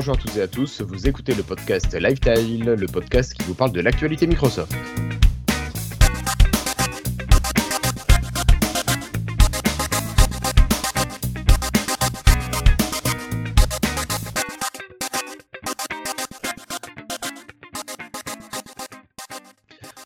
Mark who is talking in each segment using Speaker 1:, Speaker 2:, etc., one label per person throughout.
Speaker 1: Bonjour à toutes et à tous, vous écoutez le podcast Lifetile, le podcast qui vous parle de l'actualité Microsoft.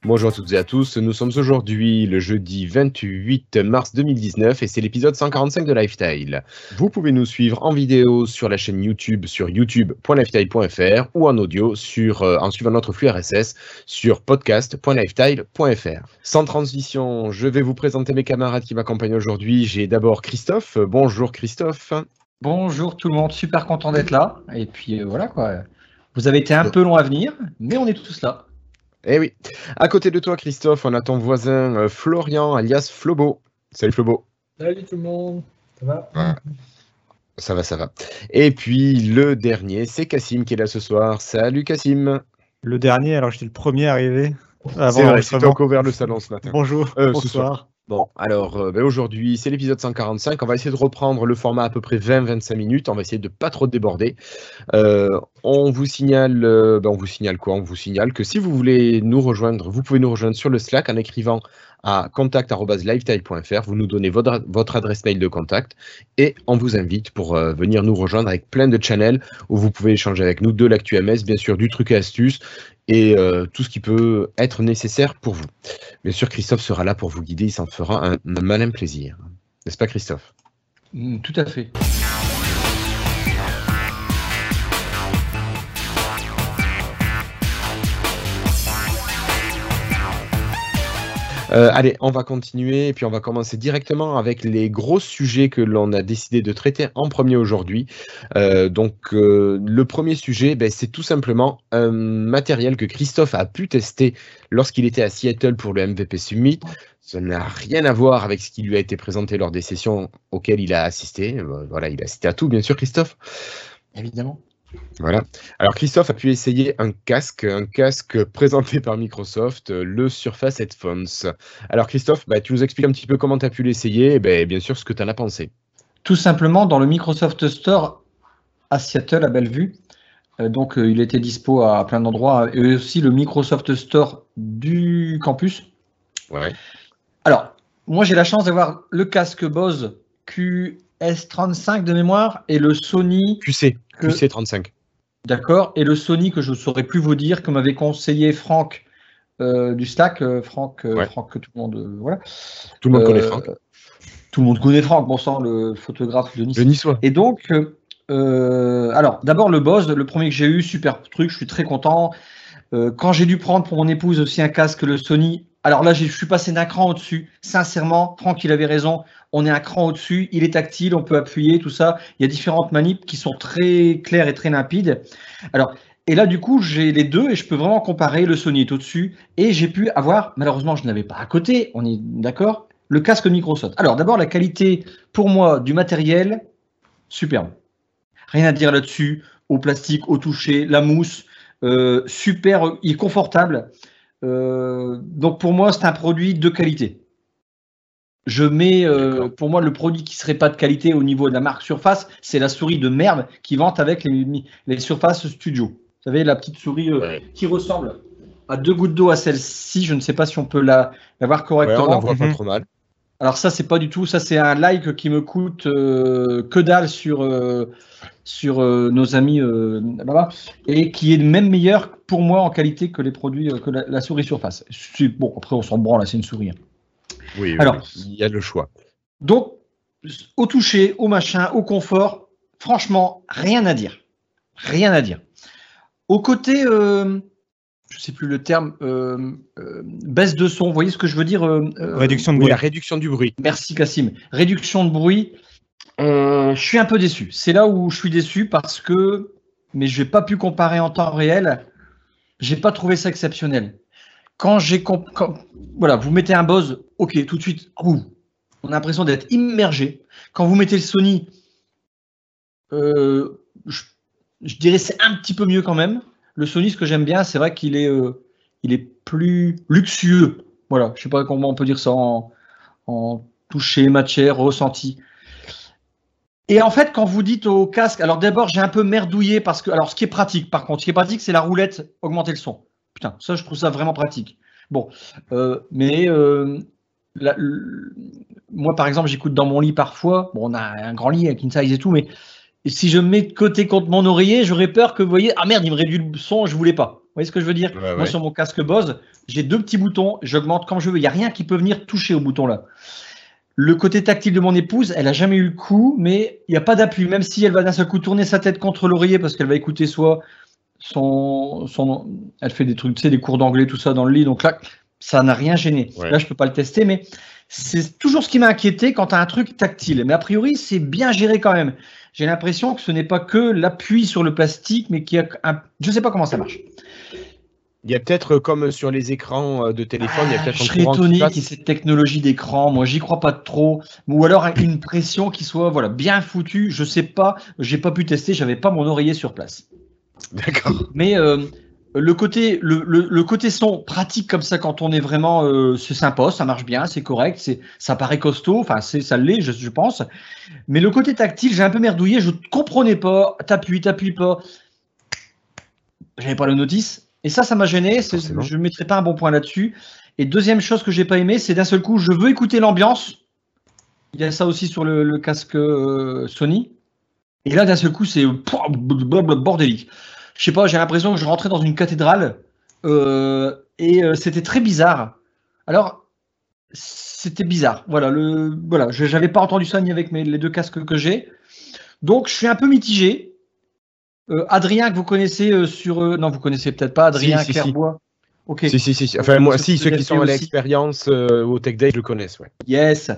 Speaker 1: Bonjour à toutes et à tous, nous sommes aujourd'hui le jeudi 28 mars 2019 et c'est l'épisode 145 de Lifestyle. Vous pouvez nous suivre en vidéo sur la chaîne YouTube sur youtube.lifestyle.fr ou en audio sur, euh, en suivant notre flux RSS sur podcast.lifestyle.fr. Sans transition, je vais vous présenter mes camarades qui m'accompagnent aujourd'hui. J'ai d'abord Christophe. Bonjour Christophe.
Speaker 2: Bonjour tout le monde, super content d'être là. Et puis euh, voilà quoi. Vous avez été un peu long à venir, mais on est tous là.
Speaker 1: Eh oui. À côté de toi, Christophe, on a ton voisin euh, Florian, alias Flobo. Salut Flobo.
Speaker 3: Salut tout le monde. Ça va?
Speaker 1: Ça va, ça va. Et puis le dernier, c'est Cassim qui est là ce soir. Salut Cassim.
Speaker 4: Le dernier, alors j'étais le premier arrivé.
Speaker 1: C'est vrai, c'était encore ouvert le salon ce matin.
Speaker 4: Bonjour,
Speaker 1: Euh, ce
Speaker 4: bonsoir.
Speaker 1: Bon, alors euh, ben, aujourd'hui, c'est l'épisode 145. On va essayer de reprendre le format à peu près 20-25 minutes. On va essayer de pas trop déborder. Euh, on vous signale, euh, ben, on vous signale quoi? On vous signale que si vous voulez nous rejoindre, vous pouvez nous rejoindre sur le Slack en écrivant à contact@lifetile.fr. Vous nous donnez votre, adresse mail de contact et on vous invite pour euh, venir nous rejoindre avec plein de channels où vous pouvez échanger avec nous de l'actu MS, bien sûr, du truc et astuce et euh, tout ce qui peut être nécessaire pour vous. Bien sûr, Christophe sera là pour vous guider, il s'en fera un, un malin plaisir. N'est-ce pas, Christophe?
Speaker 2: Mm, Tout à fait.
Speaker 1: Euh, allez, on va continuer et puis on va commencer directement avec les gros sujets que l'on a décidé de traiter en premier aujourd'hui. Euh, donc, euh, le premier sujet, ben, c'est tout simplement un matériel que Christophe a pu tester lorsqu'il était à Seattle pour le MVP Summit. Ça n'a rien à voir avec ce qui lui a été présenté lors des sessions auxquelles il a assisté. Voilà, il a assisté à tout, bien sûr, Christophe?
Speaker 2: Évidemment.
Speaker 1: Voilà. Alors Christophe a pu essayer un casque, un casque présenté par Microsoft, euh, le Surface Headphones. Alors Christophe, bah, tu nous expliques un petit peu comment tu as pu l'essayer et ben, bien sûr ce que tu en as pensé.
Speaker 2: Tout simplement dans le Microsoft Store à Seattle, à Bellevue. Euh, donc euh, il était dispo à plein d'endroits et aussi le Microsoft Store du campus.
Speaker 1: Ouais.
Speaker 2: Alors, moi j'ai la chance d'avoir le casque Bose QS35 de mémoire et le Sony
Speaker 1: QC,
Speaker 2: Que-
Speaker 1: QC35.
Speaker 2: D'accord. Et le Sony que je ne saurais plus vous dire, que m'avait conseillé Franck euh, du Slack. euh, Franck, euh,
Speaker 1: Ouais.
Speaker 2: Franck que tout le monde. voilà.
Speaker 1: Tout le monde connaît Franck.
Speaker 2: Tout le monde connaît Franck, bon sang, le photographe de Nice.
Speaker 1: Le niçois.
Speaker 2: Et donc, alors, d'abord le Bose, le premier que j'ai eu, super truc, je suis très content. Quand j'ai dû prendre pour mon épouse aussi un casque, le Sony, alors là, je suis passé d'un cran au-dessus. Sincèrement, Franck, il avait raison. On est un cran au-dessus, il est tactile, on peut appuyer, tout ça. Il y a différentes manips qui sont très claires et très limpides. Alors, et là, du coup, j'ai les deux et je peux vraiment comparer. Le Sony est au-dessus et j'ai pu avoir, malheureusement, je n'avais pas à côté, on est d'accord, le casque Microsoft. Alors, d'abord, la qualité, pour moi, du matériel, superbe. Rien à dire là-dessus. Au plastique, au toucher, la mousse, euh, super, il est confortable. Euh, donc pour moi, c'est un produit de qualité. Je mets, euh, pour moi, le produit qui serait pas de qualité au niveau de la marque Surface, c'est la souris de merde qui vante avec les, les Surface Studio. Vous savez, la petite souris euh,
Speaker 1: Ouais.
Speaker 2: qui ressemble à deux gouttes d'eau à celle-ci. Je ne sais pas si on peut la, la voir
Speaker 1: Ouais,
Speaker 2: correctement.
Speaker 1: on la voit pas
Speaker 4: Mhm.
Speaker 1: trop mal.
Speaker 2: Alors ça, c'est pas du tout. Ça, c'est un like qui me coûte euh, que dalle sur euh, sur euh, nos amis euh, là-bas et qui est même meilleur pour moi en qualité que les produits euh, que la, la souris Surface. Bon, après, on s'en branle, là, c'est une souris. hein.
Speaker 1: Oui, oui,
Speaker 2: Alors.
Speaker 1: oui, il y a le choix.
Speaker 2: Donc, au toucher, au machin, au confort, franchement, rien à dire. Rien à dire. Au côté, euh, je sais plus le terme, euh, euh, baisse de son, vous voyez ce que je veux dire
Speaker 4: Réduction de
Speaker 1: Oui,
Speaker 4: bruit.
Speaker 1: la réduction du bruit.
Speaker 2: Merci Cassim. Réduction de bruit. Euh, je suis un peu déçu. C'est là où je suis déçu parce que, mais je n'ai pas pu comparer en temps réel. J'ai pas trouvé ça exceptionnel. Quand j'ai voilà, vous mettez un Bose, ok, tout de suite, on a l'impression d'être immergé. Quand vous mettez le Sony, euh, je, je dirais c'est un petit peu mieux quand même. Le Sony, ce que j'aime bien, c'est vrai qu'il est, euh, il est plus luxueux. Voilà, je sais pas comment on peut dire ça en, en toucher, matière, ressenti. Et en fait, quand vous dites au casque, alors d'abord, j'ai un peu merdouillé parce que, alors ce qui est pratique, par contre, ce qui est pratique, c'est la roulette augmenter le son. Putain, ça, je trouve ça vraiment pratique. Bon, euh, mais euh, la- le- moi, par exemple, j'écoute dans mon lit parfois. Bon, on a un grand lit avec une size et tout, mais si je mets de côté contre mon oreiller, j'aurais peur que vous voyez, ah merde, il me réduit le son, je voulais pas. Vous voyez ce que je veux dire?
Speaker 1: Ouais,
Speaker 2: Moi,
Speaker 1: ouais.
Speaker 2: sur mon casque Bose, j'ai deux petits boutons, j'augmente comme je veux. Il n'y a rien qui peut venir toucher au bouton là. Le côté tactile de mon épouse, elle a jamais eu le coup, mais il n'y a pas d'appui. Même si elle va d'un seul coup tourner sa tête contre l'oreiller parce qu'elle va écouter soit son, son, elle fait des trucs, tu sais, des cours d'anglais, tout ça dans le lit. Donc là, ça n'a rien gêné.
Speaker 1: Ouais.
Speaker 2: Là, je peux pas le tester, mais c'est toujours ce qui m'a inquiété quand tu as un truc tactile. Mais a priori, c'est bien géré quand même. J'ai l'impression que ce n'est pas que l'appui sur le plastique, mais qu'il y a un, je sais pas comment ça marche.
Speaker 1: Il y a peut-être, euh, comme sur les écrans euh, de téléphone, il y a
Speaker 2: Ah,
Speaker 1: peut-être
Speaker 2: je serais étonné qu'il y ait cette technologie d'écran. Moi, j'y crois pas trop. Ou alors une pression qui soit voilà bien foutue. Je sais pas. J'ai pas pu tester. J'avais pas mon oreiller sur place.
Speaker 1: D'accord.
Speaker 2: Mais euh, le côté le, le, le côté son pratique comme ça quand on est vraiment euh, c'est sympa, ça marche bien, c'est correct, c'est ça paraît costaud. Enfin, ça l'est, je, je pense. Mais le côté tactile, j'ai un peu merdouillé. Je comprenais pas. T'appuies, t'appuies pas. J'avais pas le notice. Et ça, ça m'a gêné.
Speaker 1: Forcément.
Speaker 2: Je ne mettrai pas un bon point là-dessus. Et deuxième chose que j'ai pas aimé, c'est d'un seul coup, je veux écouter l'ambiance. Il y a ça aussi sur le, le casque euh, Sony. Et là, d'un seul coup, c'est blablabla, bordélique. Je sais pas, j'ai l'impression que je rentrais dans une cathédrale euh, et euh, c'était très bizarre. Alors, c'était bizarre. Voilà, le, voilà, je- j'avais pas entendu ça ni avec mes, les deux casques que j'ai. Donc, je suis un peu mitigé. Euh, Adrien, que vous connaissez euh, sur. euh, non, vous connaissez peut-être pas Adrien
Speaker 1: Si, si, si.
Speaker 2: Ok.
Speaker 1: Si, si, si. Enfin, moi, si, ceux qui sont à l'expérience au Tech Day, je le connaissent, ouais.
Speaker 2: Yes.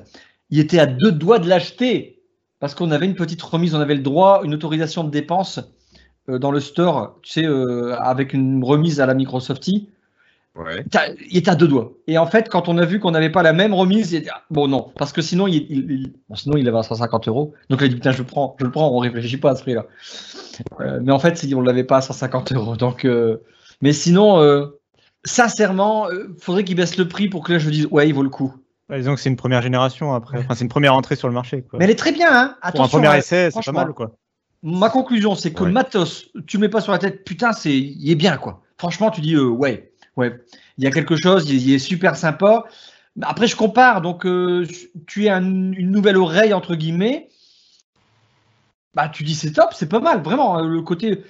Speaker 2: Il était à deux doigts de l'acheter parce qu'on avait une petite remise, on avait le droit, une autorisation de dépense dans le store, tu sais, avec une remise à la Microsoftie.
Speaker 1: Ouais.
Speaker 2: Il était à deux doigts. Et en fait, quand on a vu qu'on n'avait pas la même remise, il a dit, ah, bon non, parce que sinon il, il- il- bon, sinon il avait à 150 euros. Donc il a dit putain je le prends, je le prends, on réfléchit pas à ce prix-là. Euh, mais en fait, on l'avait pas à 150 euros. Donc, euh, mais sinon, euh, sincèrement, euh, faudrait qu'il baisse le prix pour que là je dise ouais il vaut le coup.
Speaker 4: Bah, disons que c'est une première génération après. Enfin, c'est une première entrée sur le marché. Quoi.
Speaker 2: Mais elle est très bien, hein.
Speaker 4: Pour un
Speaker 2: Attention.
Speaker 4: premier
Speaker 2: hein.
Speaker 4: essai, c'est pas mal. quoi.
Speaker 2: Ma conclusion, c'est que
Speaker 1: Ouais.
Speaker 2: le matos, tu le mets pas sur la tête, putain, c'est, il est bien, quoi. Franchement, tu dis, euh, ouais, ouais, il y a quelque chose, il est, super sympa. Après, je compare, donc, euh, tu es un- une nouvelle oreille, entre guillemets. Bah, tu dis, c'est top, c'est pas mal, vraiment, euh, le côté.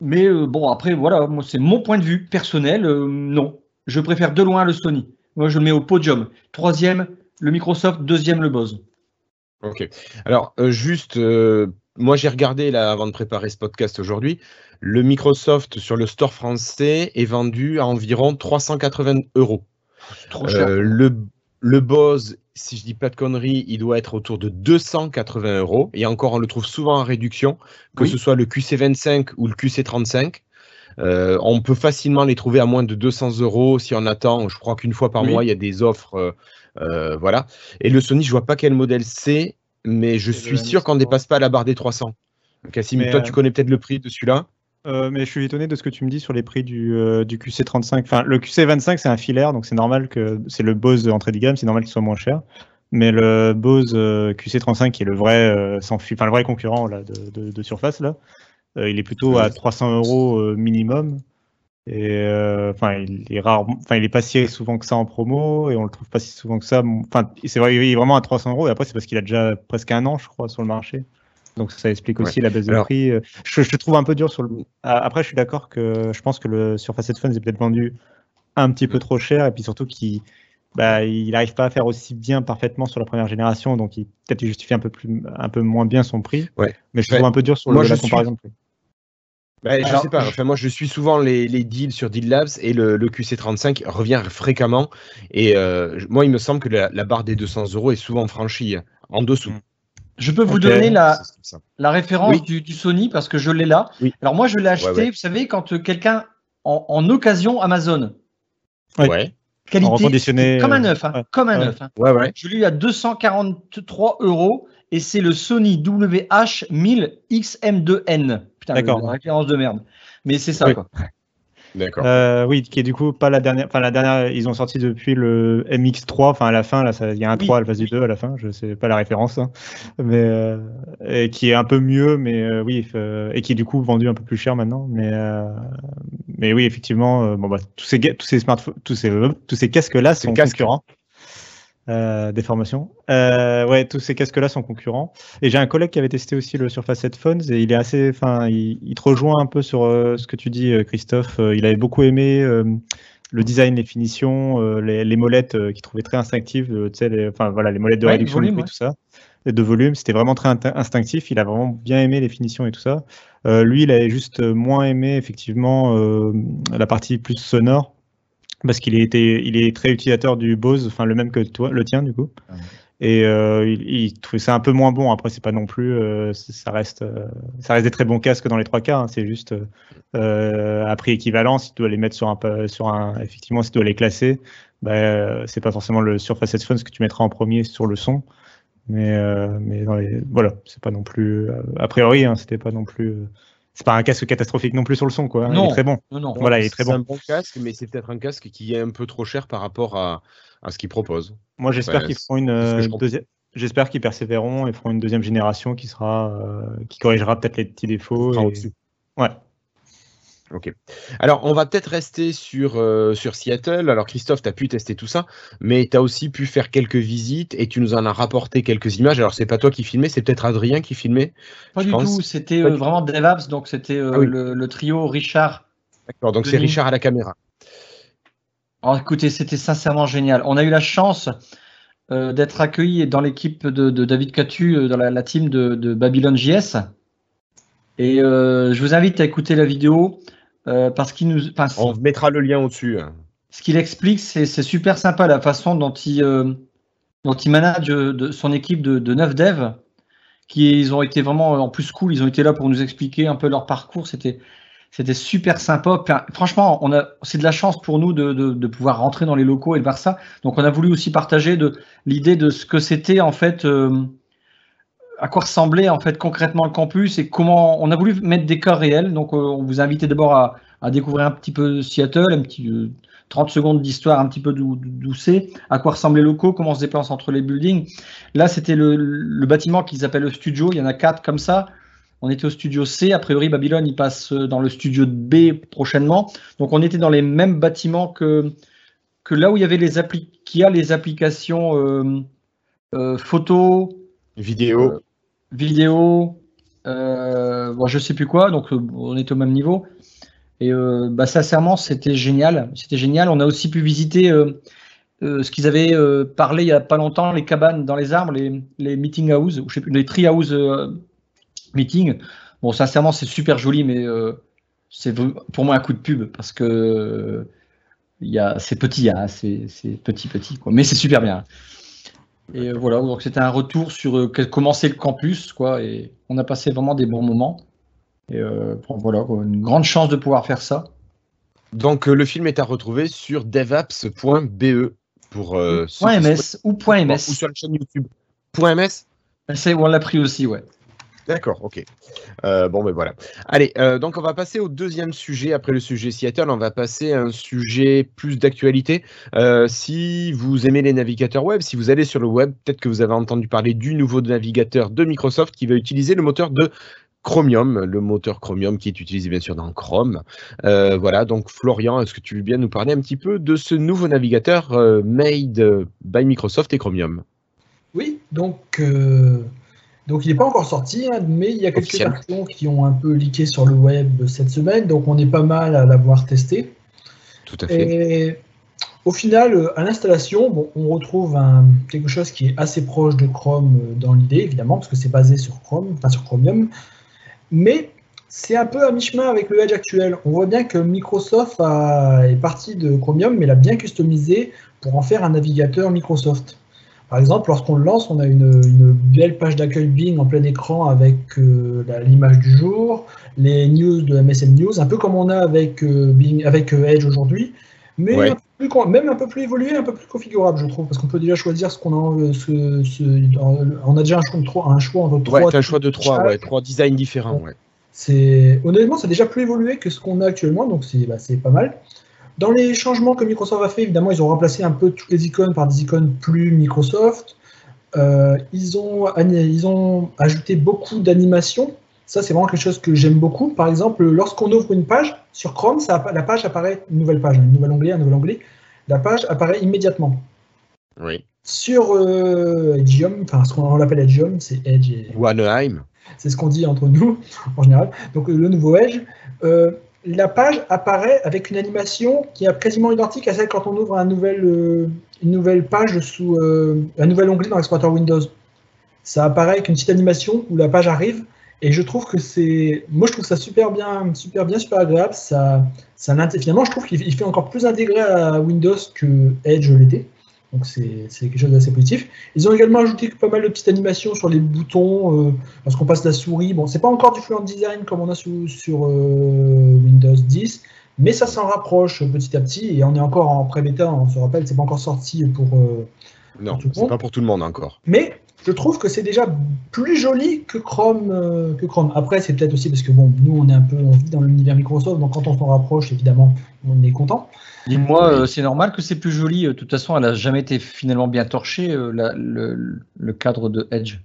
Speaker 2: Mais euh, bon, après, voilà, moi, c'est mon point de vue personnel, euh, non. Je préfère de loin le Sony. Moi, je le mets au podium. Troisième, le Microsoft, deuxième, le Bose.
Speaker 1: Ok. Alors, juste, moi j'ai regardé là avant de préparer ce podcast aujourd'hui. Le Microsoft sur le store français est vendu à environ 380 euros.
Speaker 2: Trop cher.
Speaker 1: Euh, le, le Bose, si je dis pas de conneries, il doit être autour de 280 euros. Et encore, on le trouve souvent en réduction, que
Speaker 2: Oui.
Speaker 1: ce soit le QC25 ou le QC35. Euh, on peut facilement les trouver à moins de 200 euros si on attend. Je crois qu'une fois par
Speaker 2: Oui.
Speaker 1: mois, il y a des offres. euh, euh, voilà. Et le Sony, je vois pas quel modèle c'est, mais je suis sûr qu'on ne
Speaker 4: M3.
Speaker 1: dépasse pas la barre des 300. Cassim, toi, tu connais peut-être le prix de celui-là?
Speaker 4: Euh, mais je suis étonné de ce que tu me dis sur les prix du, euh, du QC35. Enfin, le QC25, c'est un filaire, donc c'est normal que c'est le Bose entrée de gamme, c'est normal qu'il soit moins cher. Mais le Bose euh, QC35, qui est le vrai, sans enfin, le vrai concurrent là, de, de- surface, là, il est plutôt à 300 euros minimum. Et enfin, il est rare, enfin, il est pas si souvent que ça en promo et on le trouve pas si souvent que ça. Enfin, c'est il est vraiment à 300 euros. Et après, c'est parce qu'il a déjà presque un an, je crois, sur le marché. Donc ça explique aussi la baisse de
Speaker 1: Alors-
Speaker 4: prix. Euh, Je, je trouve un peu dur sur le. Après, je suis d'accord que je pense que le Surface Headphones est peut-être vendu un petit peu trop cher et puis surtout qu'il bah, il n'arrive pas à faire aussi bien parfaitement sur la première génération, donc il peut-être il justifie un peu plus, un peu moins bien son prix.
Speaker 1: Ouais.
Speaker 4: Mais je
Speaker 1: Ouais.
Speaker 4: trouve un peu dur sur
Speaker 1: Moi,
Speaker 4: le,
Speaker 1: je
Speaker 4: la
Speaker 1: suis-
Speaker 4: comparaison. de prix.
Speaker 1: Ben, je sais pas. Enfin, moi, je suis souvent les, les deals sur Deal Labs et le, le QC35 revient fréquemment. Et euh, moi, il me semble que la, la barre des 200 euros est souvent franchie hein, en dessous.
Speaker 2: Je peux vous donner la, référence
Speaker 1: Oui.
Speaker 2: du, du Sony parce que je l'ai là.
Speaker 1: Oui.
Speaker 2: Alors moi, je l'ai acheté,
Speaker 1: ouais.
Speaker 2: vous savez, quand euh, quelqu'un en, en occasion Amazon,
Speaker 4: Ouais.
Speaker 1: Ouais,
Speaker 2: qualité,
Speaker 4: reconditionné,
Speaker 2: comme un
Speaker 4: euh,
Speaker 2: neuf, hein,
Speaker 4: ouais.
Speaker 2: comme un
Speaker 4: Ouais.
Speaker 2: neuf. hein.
Speaker 1: ouais, ouais.
Speaker 2: Je l'ai eu à 243 euros et c'est le Sony WH1000 XM2N. Putain, la référence de merde. Mais c'est ça,
Speaker 1: Oui.
Speaker 2: quoi.
Speaker 1: D'accord.
Speaker 4: Euh, oui, qui est du coup pas la dernière. Enfin, la dernière, ils ont sorti depuis le MX3. Enfin, à la fin, là, il y a un
Speaker 2: Oui.
Speaker 4: 3 à la phase du 2 à la fin. Je sais pas la référence, hein. mais euh, et qui est un peu mieux, mais euh, oui, euh, et qui est du coup vendu un peu plus cher maintenant. Mais euh, mais oui, effectivement, euh, bon bah tous ces tous ces smartphones, tous ces tous ces casques là
Speaker 1: Ces
Speaker 4: sont
Speaker 1: casques.
Speaker 4: concurrents. Euh, des formations. Euh, ouais, tous ces casques-là sont concurrents. Et j'ai un collègue qui avait testé aussi le Surface Headphones et il est assez, enfin, il, il te rejoint un peu sur euh, ce que tu dis, euh, Christophe. Il avait beaucoup aimé le design, les finitions, les, les molettes qu'il trouvait très instinctives. tu sais, les, enfin voilà, les molettes de
Speaker 2: Ouais,
Speaker 4: réduction
Speaker 2: volume,
Speaker 4: de bruit,
Speaker 2: ouais.
Speaker 4: tout ça, et de volume. C'était vraiment très instinctif. Il a vraiment bien aimé les finitions et tout ça. Lui, il avait juste moins aimé effectivement la partie plus sonore parce qu'il était, il est très utilisateur du Bose, enfin le même que toi, le tien du coup. Et euh, il, il trouvait ça un peu moins bon. Après, c'est pas non plus, euh, ça reste, euh, ça reste des très bons casques dans les trois cas. hein. C'est juste à prix équivalent. Si tu dois les mettre sur un, sur un, effectivement, si tu dois les classer, bah, c'est pas forcément le Surface Headphones que tu mettras en premier sur le son. Mais, mais dans les, voilà, c'est pas non plus, a priori, hein, c'était pas non plus, c'est pas un casque catastrophique non plus sur le son, quoi. hein. Il
Speaker 2: Non.
Speaker 4: est très bon.
Speaker 2: Non, non.
Speaker 4: Voilà, il est très
Speaker 1: C'est
Speaker 4: bon.
Speaker 1: un bon casque, mais c'est peut-être un casque qui est un peu trop cher par rapport à, à ce qu'il propose.
Speaker 4: Moi, j'espère qu'ils
Speaker 1: c'est-
Speaker 4: feront une
Speaker 1: c'est
Speaker 4: euh,
Speaker 1: je
Speaker 4: deuxième. J'espère qu'ils persévéreront et feront une deuxième génération qui sera, euh, qui corrigera peut-être les petits défauts. Et-. Ouais.
Speaker 1: Ok. Alors, on va peut-être rester sur, euh, sur Seattle. Alors, Christophe, tu as pu tester tout ça, mais tu as aussi pu faire quelques visites et tu nous en as rapporté quelques images. Alors, c'est pas toi qui filmais, c'est peut-être Adrien qui filmait.
Speaker 2: Pas du
Speaker 1: pense.
Speaker 2: tout. C'était euh, vraiment DevApps, donc c'était euh,
Speaker 1: Ah oui.
Speaker 2: le, le trio Richard.
Speaker 1: D'accord, donc c'est. Richard à la caméra.
Speaker 2: Alors écoutez, c'était sincèrement génial. On a eu la chance d'être accueillis dans l'équipe de, de David Catu, dans la, la team de, de Babylon JS. Et je vous invite à écouter la vidéo euh, parce qu'il nous, enfin,
Speaker 1: On mettra le lien au-dessus. hein.
Speaker 2: ce qu'il explique, c'est super sympa la façon dont il, euh, dont il manage euh, de, son équipe de, de 9 devs, qui ils ont été vraiment en plus cool. Ils ont été là pour nous expliquer un peu leur parcours. C'était c'était super sympa. Franchement, on a c'est de la chance pour nous de, de, de pouvoir rentrer dans les locaux et de voir ça. Donc, on a voulu aussi partager de l'idée de ce que c'était en fait. euh, à quoi ressemblait en fait concrètement le campus et comment on a voulu mettre des cas réels. Donc, euh, on vous a invité d'abord à, à découvrir un petit peu Seattle, un petit euh, 30 secondes d'histoire, un petit peu d'où c'est, à quoi ressemblent les locaux, comment on se déplace entre les buildings. Là, c'était le, le bâtiment qu'ils appellent le studio. Il y en a quatre comme ça. On était au studio C. A priori, Babylone, il passe dans le studio B prochainement. Donc, on était dans les mêmes bâtiments que, que là où il y avait les appli qui a les applications euh, euh, photo,
Speaker 1: Vidéo.
Speaker 2: Vidéo, euh, bon, je sais plus quoi, donc euh, on est au même niveau. Et euh, bah, sincèrement, c'était génial. C'était génial. On a aussi pu visiter euh, ce qu'ils avaient parlé il y a pas longtemps, les cabanes dans les arbres, les, meeting house, ou je sais plus, les tree house meeting. Bon, sincèrement, c'est super joli, mais c'est pour moi un coup de pub parce que c'est petit, hein, c'est c'est petit, petit, quoi. Mais c'est super bien. Et euh, voilà, donc c'était un retour sur euh, c'est le campus, quoi. Et on a passé vraiment des bons moments. Et euh, voilà, une grande chance de pouvoir faire ça.
Speaker 1: Donc, euh, le film est à retrouver sur devaps.be pour euh,
Speaker 2: .ms ou point
Speaker 1: ou
Speaker 2: .ms.
Speaker 1: sur la chaîne YouTube. Point .ms
Speaker 2: C'est- On l'a pris aussi, ouais.
Speaker 1: D'accord, ok. Euh, bon, ben voilà. Allez, euh, donc on va passer au deuxième sujet. Après le sujet Seattle, on va passer à un sujet plus d'actualité. Euh, si vous aimez les navigateurs web, si vous allez sur le web, peut-être que vous avez entendu parler du nouveau navigateur de Microsoft qui va utiliser le moteur de Chromium, le moteur Chromium qui est utilisé bien sûr dans Chrome. Voilà, donc Florian, est-ce que tu veux bien nous parler un petit peu de ce nouveau navigateur made by Microsoft et Chromium?
Speaker 3: Oui, donc, donc il n'est pas encore sorti, hein, mais il y a quelques
Speaker 1: Officiel.
Speaker 3: versions qui ont un peu leaké sur le web cette semaine, donc on est pas mal à l'avoir testé.
Speaker 1: Tout à fait.
Speaker 3: Et au final, euh, à l'installation, bon, on retrouve un- quelque chose qui est assez proche de Chrome euh, dans l'idée, évidemment, parce que c'est basé sur Chrome, enfin sur Chromium, mais c'est un peu à mi-chemin avec le Edge actuel. On voit bien que Microsoft a- est parti de Chromium, mais l'a bien customisé pour en faire un navigateur Microsoft. Par exemple, lorsqu'on le lance, on a une, une belle page d'accueil Bing en plein écran avec euh, l'image du jour, les news de MSN News, un peu comme on a avec, euh, Bing, avec euh, Edge aujourd'hui, mais
Speaker 1: Ouais.
Speaker 3: un peu plus con- même un peu plus évolué, un peu plus configurable, je trouve, parce qu'on peut déjà choisir ce qu'on a. Ce, ce- on a déjà un choix, de trois, un choix entre trois.
Speaker 1: Ouais, un choix de trois, ouais, trois designs différents. Ouais.
Speaker 3: C'est honnêtement, c'est déjà plus évolué que ce qu'on a actuellement, donc c'est bah, c'est pas mal. Dans les changements que Microsoft a fait, évidemment, ils ont remplacé un peu toutes les icônes par des icônes plus Microsoft. Euh, ils, ont, ils ont ajouté beaucoup d'animations. Ça, c'est vraiment quelque chose que j'aime beaucoup. Par exemple, lorsqu'on ouvre une page sur Chrome, ça, la page apparaît, une nouvelle page, un nouvel onglet, un nouvel onglet, la page apparaît immédiatement.
Speaker 1: Oui.
Speaker 3: Sur euh, enfin ce qu'on l'appelle Edgeium, c'est Edge et
Speaker 1: Ou
Speaker 3: c'est ce qu'on dit entre nous en général. Donc le nouveau Edge, euh, la page apparaît avec une animation qui est quasiment identique à celle quand on ouvre un nouvel, euh, une nouvelle page sous euh, un nouvel onglet dans l'explorateur Windows. Ça apparaît avec une petite animation où la page arrive et je trouve que c'est, moi je trouve ça super bien, super bien, super agréable. Finalement je trouve qu'il il fait encore plus intégré à Windows que Edge l'était. Donc c'est quelque chose d'assez positif. Ils ont également ajouté pas mal de petites animations sur les boutons euh, lorsqu'on passe la souris. Bon, c'est pas encore du fluent design comme on a sous- sur euh, Windows 10, mais ça s'en rapproche petit à petit et on est encore en pré-bêta. On se rappelle, c'est pas encore sorti pour. euh,
Speaker 1: Non,
Speaker 3: Tout le
Speaker 1: c'est
Speaker 3: monde.
Speaker 1: pas pour tout le monde encore.
Speaker 3: mais je trouve que c'est déjà plus joli que Chrome. que Chrome. Après, c'est peut-être aussi parce que bon, nous on est un peu, on vit dans l'univers Microsoft, donc quand on s'en rapproche, évidemment, on est content.
Speaker 2: Dis-moi, euh, c'est normal que c'est plus joli. euh, De toute façon, elle a jamais été finalement bien torchée, euh, la- le, le cadre de Edge.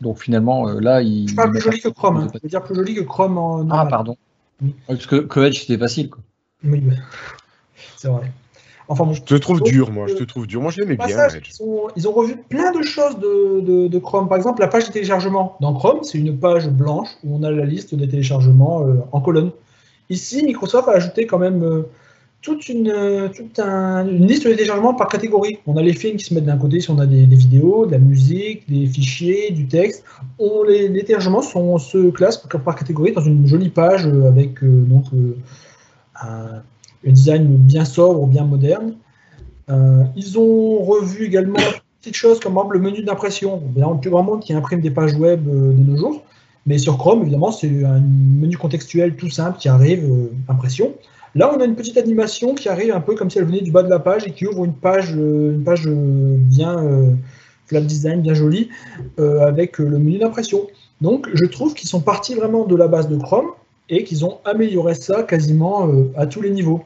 Speaker 2: Donc finalement, là, il.
Speaker 3: Je parle plus joli que Chrome. hein. Je veux dire plus joli que Chrome en.
Speaker 2: Ah, pardon.
Speaker 3: Oui.
Speaker 2: Ouais, Parce que, que Edge, c'était facile. Quoi.
Speaker 3: Oui, c'est vrai. Enfin bon,
Speaker 1: Je te trouve dur, moi. Je te trouve dur. Moi, je l'aimais bien.
Speaker 3: passage,
Speaker 1: Edge.
Speaker 3: ils, ont, ils ont revu plein de choses de, de- de Chrome. Par exemple, la page de téléchargement. Dans Chrome, c'est une page blanche où on a la liste des téléchargements euh, en colonne. Ici, Microsoft a ajouté quand même euh, toute, une, liste de téléchargements par catégorie. On a les films qui se mettent d'un côté si on a des, vidéos, de la musique, des fichiers, du texte. Les, les téléchargements sont, se classent par, catégorie dans une jolie page euh, avec euh, donc, euh, un, design bien sobre, bien moderne. Ils ont revu également petites choses comme exemple, le menu d'impression. Évidemment, le plus grand monde qui imprime des pages web de nos jours. Mais sur Chrome, évidemment, c'est un menu contextuel tout simple qui arrive, impression. Là, on a une petite animation qui arrive un peu comme si elle venait du bas de la page et qui ouvre une page, euh, une page euh, bien euh, flat design, bien jolie, euh, avec le menu d'impression. Donc, je trouve qu'ils sont partis vraiment de la base de Chrome et qu'ils ont amélioré ça quasiment à tous les niveaux.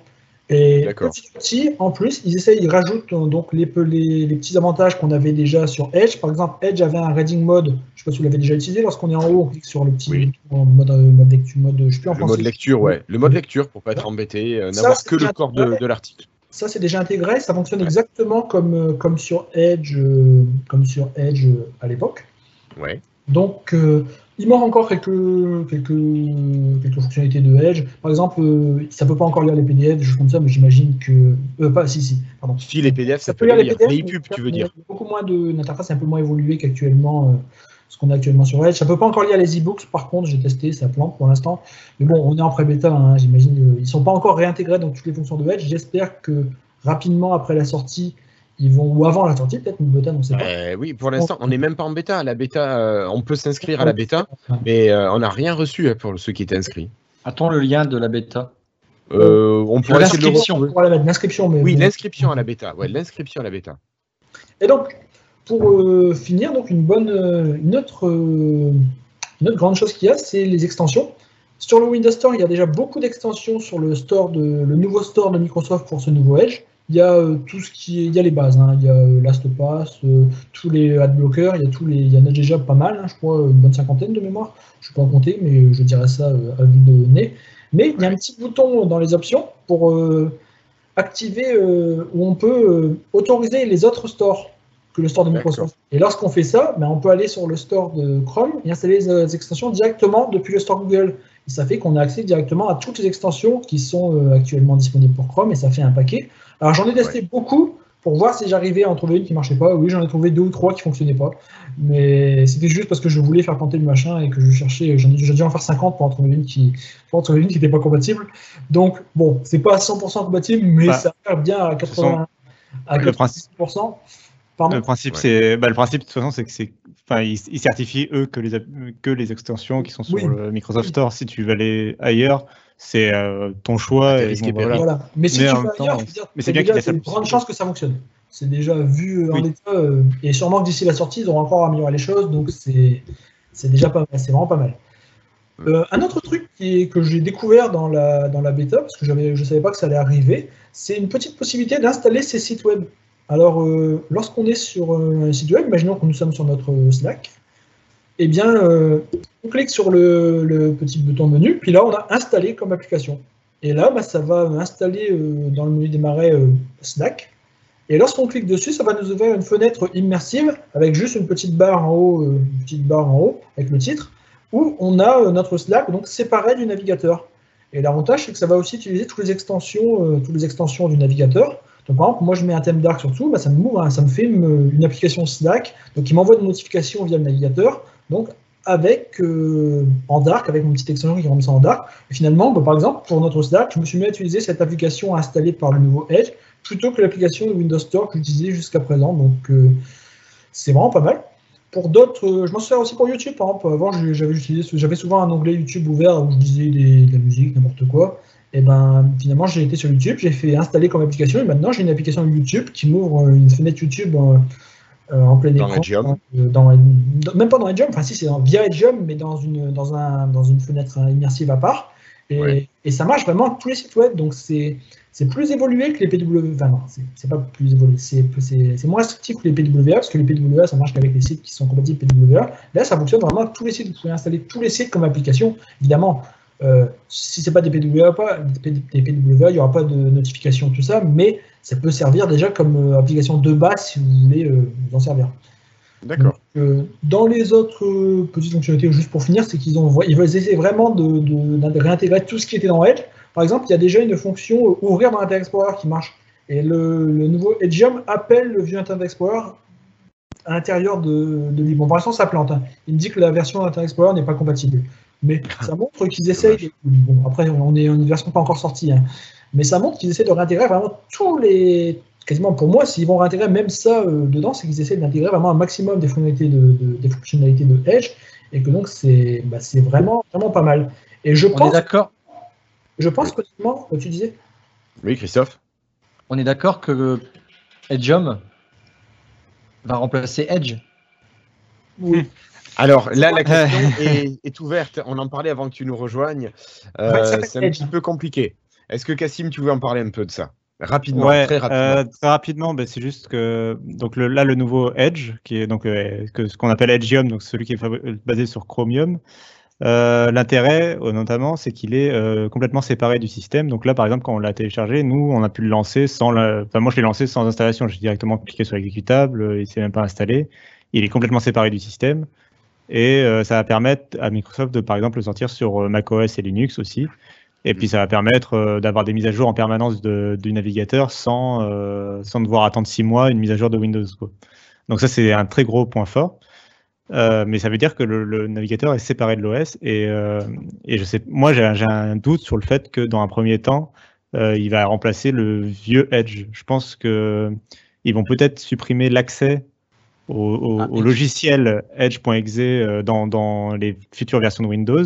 Speaker 3: Et petit à petit, en plus, ils essayent, ils rajoutent euh, donc les, pe- les, les petits avantages qu'on avait déjà sur Edge. Par exemple, Edge avait un reading mode. Je ne sais pas si vous l'avez déjà utilisé. Lorsqu'on est en haut, on clique sur le petit
Speaker 1: Oui.
Speaker 3: bouton mode, euh, mode lecture, mode, je en
Speaker 1: Le
Speaker 3: français.
Speaker 1: mode lecture, ouais. Le mode lecture pour pas être embêté, euh, n'avoir que le corps de, de l'article.
Speaker 3: Ça, c'est déjà intégré. Ça fonctionne
Speaker 1: Ouais.
Speaker 3: exactement comme, euh, comme sur Edge, euh, comme sur Edge euh, à l'époque.
Speaker 1: Ouais.
Speaker 3: Donc, il manque encore quelques, quelques, quelques fonctionnalités de Edge. Par exemple, euh, ça peut pas encore lire les PDF, choses comme ça, mais j'imagine que. Euh, pas, si, si, pardon.
Speaker 1: Si les PDF, ça,
Speaker 3: Ça
Speaker 1: peut
Speaker 3: lire
Speaker 1: les.
Speaker 3: PDF.
Speaker 1: Les
Speaker 3: a-
Speaker 1: tu veux dire.
Speaker 3: Beaucoup moins est un peu moins évoluée qu'actuellement, euh, ce qu'on a actuellement sur Edge. Ça peut pas encore lire les e-books, par contre, j'ai testé, ça plante pour l'instant. Mais bon, on est en pré-bêta, hein, j'imagine. euh, Ils sont pas encore réintégrés dans toutes les fonctions de Edge. J'espère que rapidement après la sortie, ils vont. Ou avant la sortie, peut-être une bêta, on sait pas.
Speaker 1: Euh, oui, pour l'instant, on n'est même pas en bêta. La bêta, euh, on peut s'inscrire à la bêta, mais euh, on n'a rien reçu hein, pour ceux qui étaient inscrits.
Speaker 2: Attends le lien de la bêta.
Speaker 1: Euh, on pourrait de le
Speaker 2: l'inscription.
Speaker 3: l'inscription, mais
Speaker 1: Oui, l'inscription à la bêta. Ouais, l'inscription à la bêta.
Speaker 3: Et donc, pour euh, finir, donc une bonne, euh, une autre, euh, une autre grande chose qu'il y a, c'est les extensions. Sur le Windows Store, il y a déjà beaucoup d'extensions sur le store de, le nouveau store de Microsoft pour ce nouveau Edge. Il y a euh, tout ce qui est, il y a les bases, hein. il y a euh, LastPass, euh, tous les adblockers, il y a tous les, il y en a déjà pas mal, hein, je crois une bonne cinquantaine de mémoire. Je ne peux pas en compter, mais je dirais ça euh, à vue de nez. Mais il y a un petit bouton dans les options pour euh, activer euh, où on peut euh, autoriser les autres stores que le store de. Microsoft. Et lorsqu'on fait ça, ben, on peut aller sur le store de Chrome et installer les euh, extensions directement depuis le store Google. Et ça fait qu'on a accès directement à toutes les extensions qui sont euh, actuellement disponibles pour Chrome et ça fait un paquet. Alors j'en ai testé beaucoup pour voir si j'arrivais à en trouver une qui marchait pas. Oui, j'en ai trouvé deux ou trois qui fonctionnaient pas. Mais c'était juste parce que je voulais faire planter le machin et que je cherchais, j'en ai dû en faire 50 pour en trouver une qui pour en trouver une qui n'était pas compatible. Donc bon, c'est pas à 100% compatible, mais
Speaker 4: Bah,
Speaker 3: ça a l'air bien à 80 à
Speaker 4: le principe-
Speaker 3: 90%. Pardon?
Speaker 4: Le principe,
Speaker 1: Ouais.
Speaker 4: c'est, bah, le principe de toute façon, c'est que c'est, enfin, ils, ils certifient eux que les que les extensions qui sont sur
Speaker 3: Oui.
Speaker 4: le Microsoft Store. Si tu veux aller ailleurs, c'est euh, ton choix.
Speaker 1: T'es
Speaker 4: et
Speaker 1: risqué
Speaker 4: bon,
Speaker 1: péril.
Speaker 4: voilà.
Speaker 3: Voilà. Mais si
Speaker 4: Mais
Speaker 3: tu vas
Speaker 4: temps,
Speaker 3: ailleurs, dire,
Speaker 4: mais c'est bien
Speaker 3: déjà-
Speaker 4: qu'il cette
Speaker 3: une grande chance que ça fonctionne. C'est déjà vu euh, en
Speaker 4: Oui.
Speaker 3: état, euh, et sûrement que d'ici la sortie, ils auront encore amélioré les choses, donc c'est c'est déjà pas mal, c'est vraiment pas mal. Euh, un autre truc qui est- que j'ai découvert dans la, dans la bêta, parce que j'avais- je ne savais pas que ça allait arriver, c'est une petite possibilité d'installer ces sites web. Alors, euh, lorsqu'on est sur euh, un site web, imaginons que nous sommes sur notre euh, Slack, eh bien, on clique sur le, petit bouton menu, puis là, on a installé comme application. Et là, bah, ça va installer dans le menu démarrer Slack. Et lorsqu'on clique dessus, ça va nous ouvrir une fenêtre immersive avec juste une petite barre en haut, une petite barre en haut avec le titre, où on a notre Slack donc séparé du navigateur. Et l'avantage, c'est que ça va aussi utiliser toutes les extensions, toutes les extensions du navigateur. Donc, par exemple, moi, je mets un thème dark sur tout, bah, ça me hein, ça me fait une, application Slack, donc qui m'envoie des notifications via le navigateur. Donc, avec euh, en dark, avec mon petite extension qui rend ça en dark. Et finalement, bah, par exemple, pour notre Slack, je me suis mis à utiliser cette application installée par le nouveau Edge plutôt que l'application de Windows Store que j'utilisais jusqu'à présent. Donc, euh, c'est vraiment pas mal. Pour d'autres, euh, je m'en sers aussi pour YouTube. Par exemple, avant, j'avais souvent un onglet YouTube ouvert où je disais de la musique, n'importe quoi. Et ben, finalement, j'ai été sur YouTube, j'ai fait installer comme application, et maintenant, j'ai une application YouTube qui m'ouvre une fenêtre YouTube euh, euh, en plein
Speaker 1: Dans
Speaker 3: écran. Euh, dans- dans- même pas dans Edgeium, enfin si, c'est dans- via Edgeium, mais dans une, dans, un, dans une fenêtre immersive à part. Et, ça marche vraiment tous les sites web, donc c'est c'est plus évolué que les PWA. Enfin, non, c'est- pas plus évolué, c'est moins restrictif que les PWA, parce que les PWA, ça marche qu'avec les sites qui sont compatibles PWA. Là, ça fonctionne vraiment tous les sites. Vous pouvez installer tous les sites comme application. Évidemment, euh, si pas des PWA, pas, des PWA, il n'y aura pas de notification, tout ça, mais ça peut servir déjà comme euh, application de base si vous voulez euh, vous en servir.
Speaker 1: D'accord.
Speaker 3: Dans les autres petites fonctionnalités, juste pour finir, c'est qu'ils ont, ils veulent essayer vraiment de, de- de réintégrer tout ce qui était dans Edge. Par exemple, il y a déjà une fonction ouvrir dans Internet Explorer qui marche. Et le, le nouveau Edgeium appelle le vieux Internet Explorer à l'intérieur de, de lui. Bon, pour l'instant, ça plante. hein. Il me dit que la version Internet Explorer n'est pas compatible. Mais ça montre qu'ils essayent. Bon, après, on est une version pas encore sortie. hein. Mais ça montre qu'ils essaient de réintégrer vraiment tous les. Quasiment pour moi, s'ils vont réintégrer même ça euh, dedans, c'est qu'ils essaient d'intégrer vraiment un maximum des fonctionnalités de, de- des fonctionnalités de Edge. Et que donc, c'est bah, c'est vraiment, vraiment pas mal. Et je
Speaker 2: On est
Speaker 3: pense,
Speaker 2: d'accord.
Speaker 3: je pense qu'honnêtement, tu disais?
Speaker 1: Oui, Christophe
Speaker 2: On est d'accord que Edgeium va remplacer Edge.
Speaker 3: Oui.
Speaker 1: Alors là, la question est, est ouverte. On en parlait avant que tu nous rejoignes. Euh,
Speaker 3: Ouais,
Speaker 1: c'est un petit peu compliqué. Est-ce que Cassim, tu veux en parler un peu de ça? Rapidement,
Speaker 4: Ouais,
Speaker 1: très rapidement.
Speaker 4: euh, très rapidement, bah, c'est juste que donc le, là le nouveau Edge, qui est donc euh, que ce qu'on appelle Edgeium, donc celui qui est basé sur Chromium. L'intérêt, notamment, c'est qu'il est complètement séparé du système. Donc là, par exemple, quand on l'a téléchargé, nous, on a pu le lancer sans la. Enfin, moi, je l'ai lancé sans installation. J'ai directement cliqué sur l'exécutable. Il s'est même pas installé. Il est complètement séparé du système. Et euh, ça va permettre à Microsoft de, par exemple, le sortir sur euh, macOS et Linux aussi. Et puis ça va permettre euh, d'avoir des mises à jour en permanence de- du navigateur sans, euh, sans devoir attendre six mois une mise à jour de Windows. quoi. Donc ça, c'est un très gros point fort. Mais ça veut dire que le, le navigateur est séparé de l'OS. Et, et je sais, moi, j'ai un- doute sur le fait que dans un premier temps, il va remplacer le vieux Edge. Je pense que ils vont peut-être supprimer l'accès au, au-
Speaker 2: Ah,
Speaker 4: au logiciel Edge.exe euh, dans, dans les futures versions de Windows.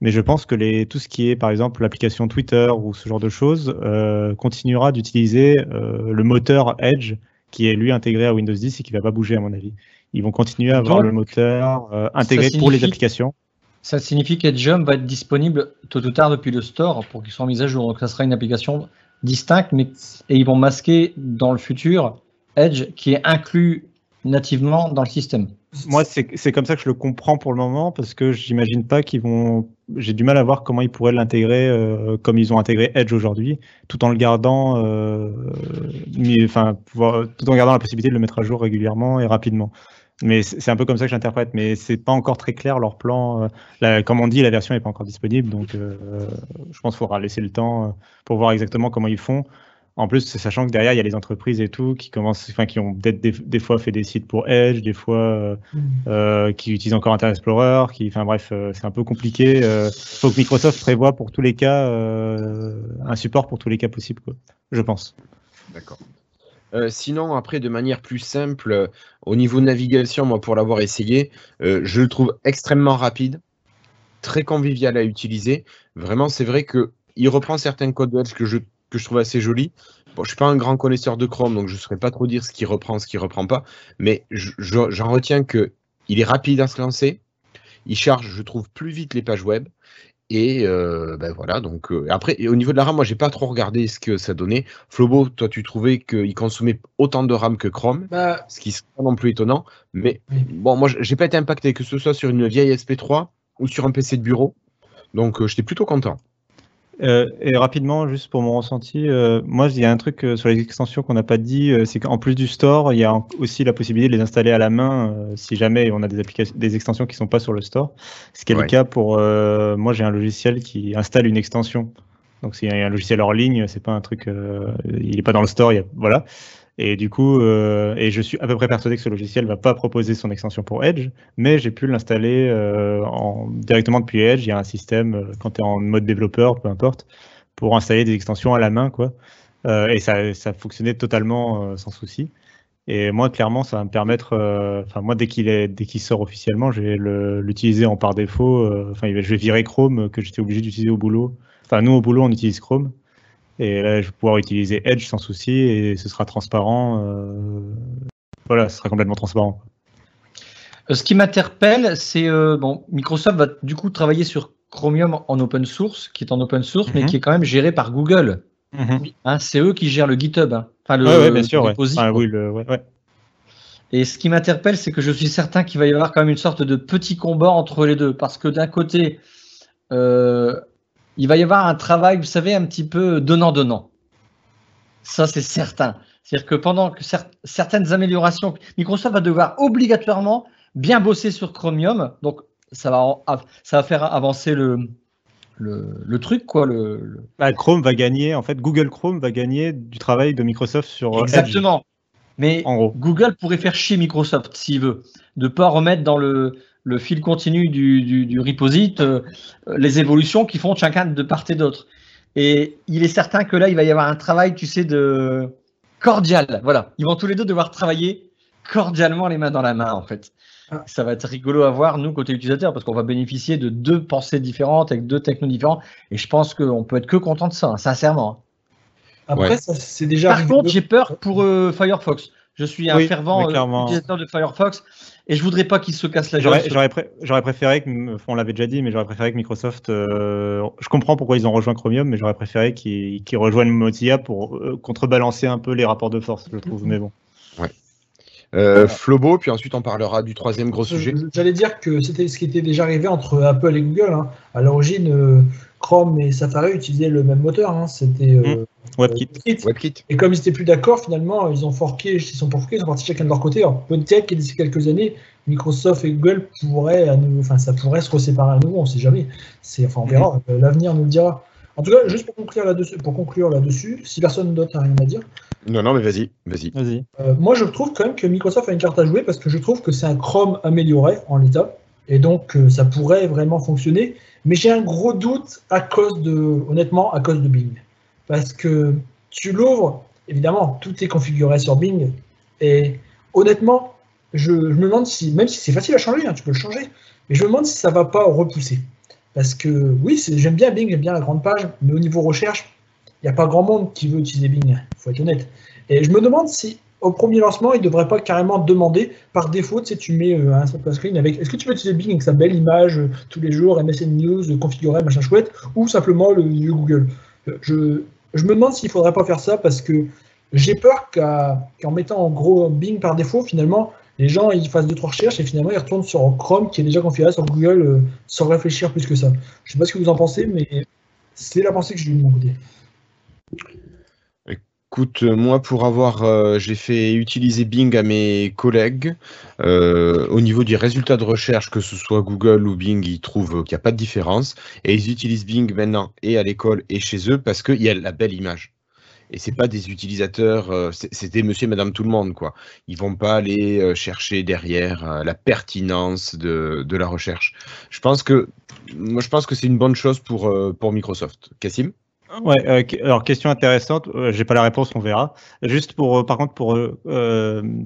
Speaker 4: Mais je pense que les, tout ce qui est, par exemple, l'application Twitter ou ce genre de choses, euh, continuera d'utiliser euh, le moteur Edge qui est lui intégré à Windows 10 et qui va pas bouger à mon avis. Ils vont continuer à avoir
Speaker 2: Donc,
Speaker 4: le moteur euh, intégré pour les applications.
Speaker 2: Ça signifie qu'Edgeium va être disponible tôt ou tard depuis le store pour qu'il soit mis à jour. Donc ça sera une application distincte, mais et ils vont masquer dans le futur Edge qui est inclus nativement dans le système.
Speaker 4: Moi, c'est comme ça que je le comprends pour le moment parce que j'imagine pas qu'ils vont. J'ai du mal à voir comment ils pourraient l'intégrer euh, comme ils ont intégré Edge aujourd'hui, tout en le gardant, euh, enfin, tout en gardant la possibilité de le mettre à jour régulièrement et rapidement. Mais c'est un peu comme ça que je l'interprète. Mais c'est pas encore très clair leur plan. euh, comme on dit, la version n'est pas encore disponible, donc je pense qu'il faudra laisser le temps pour voir exactement comment ils font. En plus, sachant que derrière, il y a les entreprises et tout qui commencent, enfin, qui ont peut-être des, des fois fait des sites pour Edge, des fois euh, euh, qui utilisent encore Internet Explorer, qui, enfin bref, euh, c'est un peu compliqué. Il faut que Microsoft prévoit pour tous les cas euh, un support pour tous les cas possibles, quoi, je pense.
Speaker 1: D'accord. Euh, sinon, après, de manière plus simple, au niveau navigation, moi, pour l'avoir essayé, euh, je le trouve extrêmement rapide, très convivial à utiliser. Vraiment, c'est vrai que il reprend certains codes de Edge que je, que je trouve assez jolis. Bon, je suis pas un grand connaisseur de Chrome, donc je ne saurais pas trop dire ce qui reprend, ce qui reprend pas, mais je- je- j'en retiens que il est rapide à se lancer. il charge, je trouve, plus vite les pages web. Et euh, ben voilà, donc euh, après, et au niveau de la RAM, moi j'ai pas trop regardé ce que ça donnait. Flobo, toi tu trouvais qu'il consommait autant de RAM que Chrome,
Speaker 3: Bah,
Speaker 1: ce qui serait pas non plus étonnant. Mais
Speaker 3: Oui.
Speaker 1: bon, moi j'ai pas été impacté, que ce soit sur une vieille SP3 ou sur un PC de bureau. Donc euh, j'étais plutôt content.
Speaker 4: Euh, et rapidement, juste pour mon ressenti, euh, moi, il y a un truc euh, sur les extensions qu'on n'a pas dit, c'est qu'en plus du store, il y a aussi la possibilité de les installer à la main si jamais on a des applications, des extensions qui sont pas sur le store. Ce qui est
Speaker 1: Ouais.
Speaker 4: le cas pour moi, j'ai un logiciel qui installe une extension. Donc c'est un logiciel hors ligne, c'est pas un truc, il est pas dans le store, il y a- voilà. Et du coup, euh, et je suis à peu près persuadé que ce logiciel va pas proposer son extension pour Edge, mais j'ai pu l'installer euh, en, directement depuis Edge. Il y a un système, euh, quand tu es en mode développeur, peu importe, pour installer des extensions à la main, quoi. Euh, et ça, ça fonctionnait totalement euh, sans souci. Et moi, clairement, ça va me permettre, euh, enfin, moi, dès qu'il est, dès qu'il sort officiellement, je vais l'utiliser en par défaut. Enfin, je vais virer Chrome que j'étais obligé d'utiliser au boulot. Enfin, nous, au boulot, on utilise Chrome. Et là, je vais pouvoir utiliser Edge sans souci et ce sera transparent. euh, Voilà, ce sera complètement transparent.
Speaker 2: Euh, Ce qui m'interpelle, c'est euh, bon, Microsoft va du coup travailler sur Chromium en open source, qui est en open source, mais
Speaker 4: Mhm.
Speaker 2: qui est quand même géré par Google. Hein, c'est eux qui gèrent le GitHub. hein. Enfin, le,
Speaker 4: Ouais, ouais, bien sûr.
Speaker 2: le
Speaker 4: Ouais. oui, le.
Speaker 2: Et ce qui m'interpelle, c'est que je suis certain qu'il va y avoir quand même une sorte de petit combat entre les deux. Parce que d'un côté, euh, il va y avoir un travail, vous savez, un petit peu donnant-donnant. Ça, c'est certain. C'est-à-dire que pendant que cer- certaines améliorations, Microsoft va devoir obligatoirement bien bosser sur Chromium. Donc, ça va, ça va faire avancer le, le, le truc, quoi. Le, le-
Speaker 4: Bah, Chrome va gagner, en fait, Google Chrome va gagner du travail de Microsoft sur euh, Edge,
Speaker 2: Exactement. Mais
Speaker 4: en gros.
Speaker 2: Google pourrait faire chier Microsoft s'il veut, de ne pas remettre dans le, le fil continu du, du, du reposit euh, les évolutions qui font chacun de part et d'autre. Et il est certain que là, il va y avoir un travail, tu sais, de cordial. Voilà, ils vont tous les deux devoir travailler cordialement les mains dans la main, en fait.
Speaker 3: Ah.
Speaker 2: Ça va être rigolo à voir, nous, côté utilisateur, parce qu'on va bénéficier de deux pensées différentes, avec deux technos différents. Et je pense qu'on peut être que content de ça, hein, sincèrement.
Speaker 3: après,
Speaker 1: Ouais.
Speaker 3: ça, c'est déjà
Speaker 2: Par contre, j'ai peur pour euh, Firefox. Je suis un
Speaker 4: Oui,
Speaker 2: fervent utilisateur de Firefox et je voudrais pas qu'il se casse la gueule.
Speaker 4: J'aurais pré- préféré, que, enfin, on l'avait déjà dit, mais j'aurais préféré que Microsoft. euh, je comprends pourquoi ils ont rejoint Chromium, mais j'aurais préféré qu'ils qu'ils rejoignent Mozilla pour euh, contrebalancer un peu les rapports de force, je trouve. Mais bon.
Speaker 1: Euh, Flobo, puis ensuite on parlera du troisième gros sujet.
Speaker 3: Je- J'allais dire que c'était ce qui était déjà arrivé entre Apple et Google. hein. À l'origine, euh, Chrome et Safari utilisaient le même moteur. hein. C'était euh,
Speaker 4: WebKit.
Speaker 3: WebKit.
Speaker 1: WebKit.
Speaker 3: Et comme ils n'étaient plus d'accord, finalement, ils ont forqué, ils sont forqués, ils sont partis chacun de leur côté. Alors, peut-être que d'ici quelques années, Microsoft et Google pourraient, à nouveau, enfin, ça pourrait se reséparer à nouveau, on ne sait jamais. C'est, enfin, on verra, euh, l'avenir nous le dira. En tout cas, juste pour conclure là-dessus, pour conclure là-dessus, si personne d'autre n'a rien à dire,
Speaker 1: Non, non, mais vas-y, vas-y.
Speaker 4: Vas-y.
Speaker 3: euh, moi je trouve quand même que Microsoft a une carte à jouer parce que je trouve que c'est un Chrome amélioré en l'état et donc euh, ça pourrait vraiment fonctionner. Mais j'ai un gros doute à cause de, honnêtement, à cause de Bing. Parce que tu l'ouvres, évidemment, tout est configuré sur Bing et honnêtement, je, je me demande si, même si c'est facile à changer, hein, tu peux le changer, mais je me demande si ça va pas repousser. Parce que oui, j'aime bien Bing, j'aime bien la grande page, mais au niveau recherche, il n'y a pas grand monde qui veut utiliser Bing, il faut être honnête. Et je me demande si au premier lancement, il ne devrait pas carrément demander par défaut, tu sais, tu mets euh, un simple screen avec est-ce que tu veux utiliser Bing avec sa belle image euh, tous les jours, MSN News, euh, configuré, machin chouette, ou simplement le Google? Je, me demande s'il ne faudrait pas faire ça parce que j'ai peur qu'en mettant en gros Bing par défaut, finalement, les gens ils fassent deux trois recherches et finalement ils retournent sur Chrome qui est déjà configuré sur Google euh, sans réfléchir plus que ça. Je sais pas ce que vous en pensez, mais c'est la pensée que j'ai eue de mon côté.
Speaker 1: Écoute, euh, moi, pour avoir, euh, j'ai fait utiliser Bing à mes collègues. au niveau des résultats de recherche, que ce soit Google ou Bing, ils trouvent qu'il n'y a pas de différence. Et ils utilisent Bing maintenant et à l'école et chez eux parce qu'il y a la belle image. Et c'est pas des utilisateurs, euh, des monsieur et madame tout le monde, quoi. Ils vont pas aller euh, chercher derrière euh, la pertinence de, la recherche. Je pense que, moi, je pense que c'est une bonne chose pour, euh, pour Microsoft. Cassim?
Speaker 4: Ouais, alors question intéressante, j'ai pas la réponse, on verra. Juste pour, par contre, pour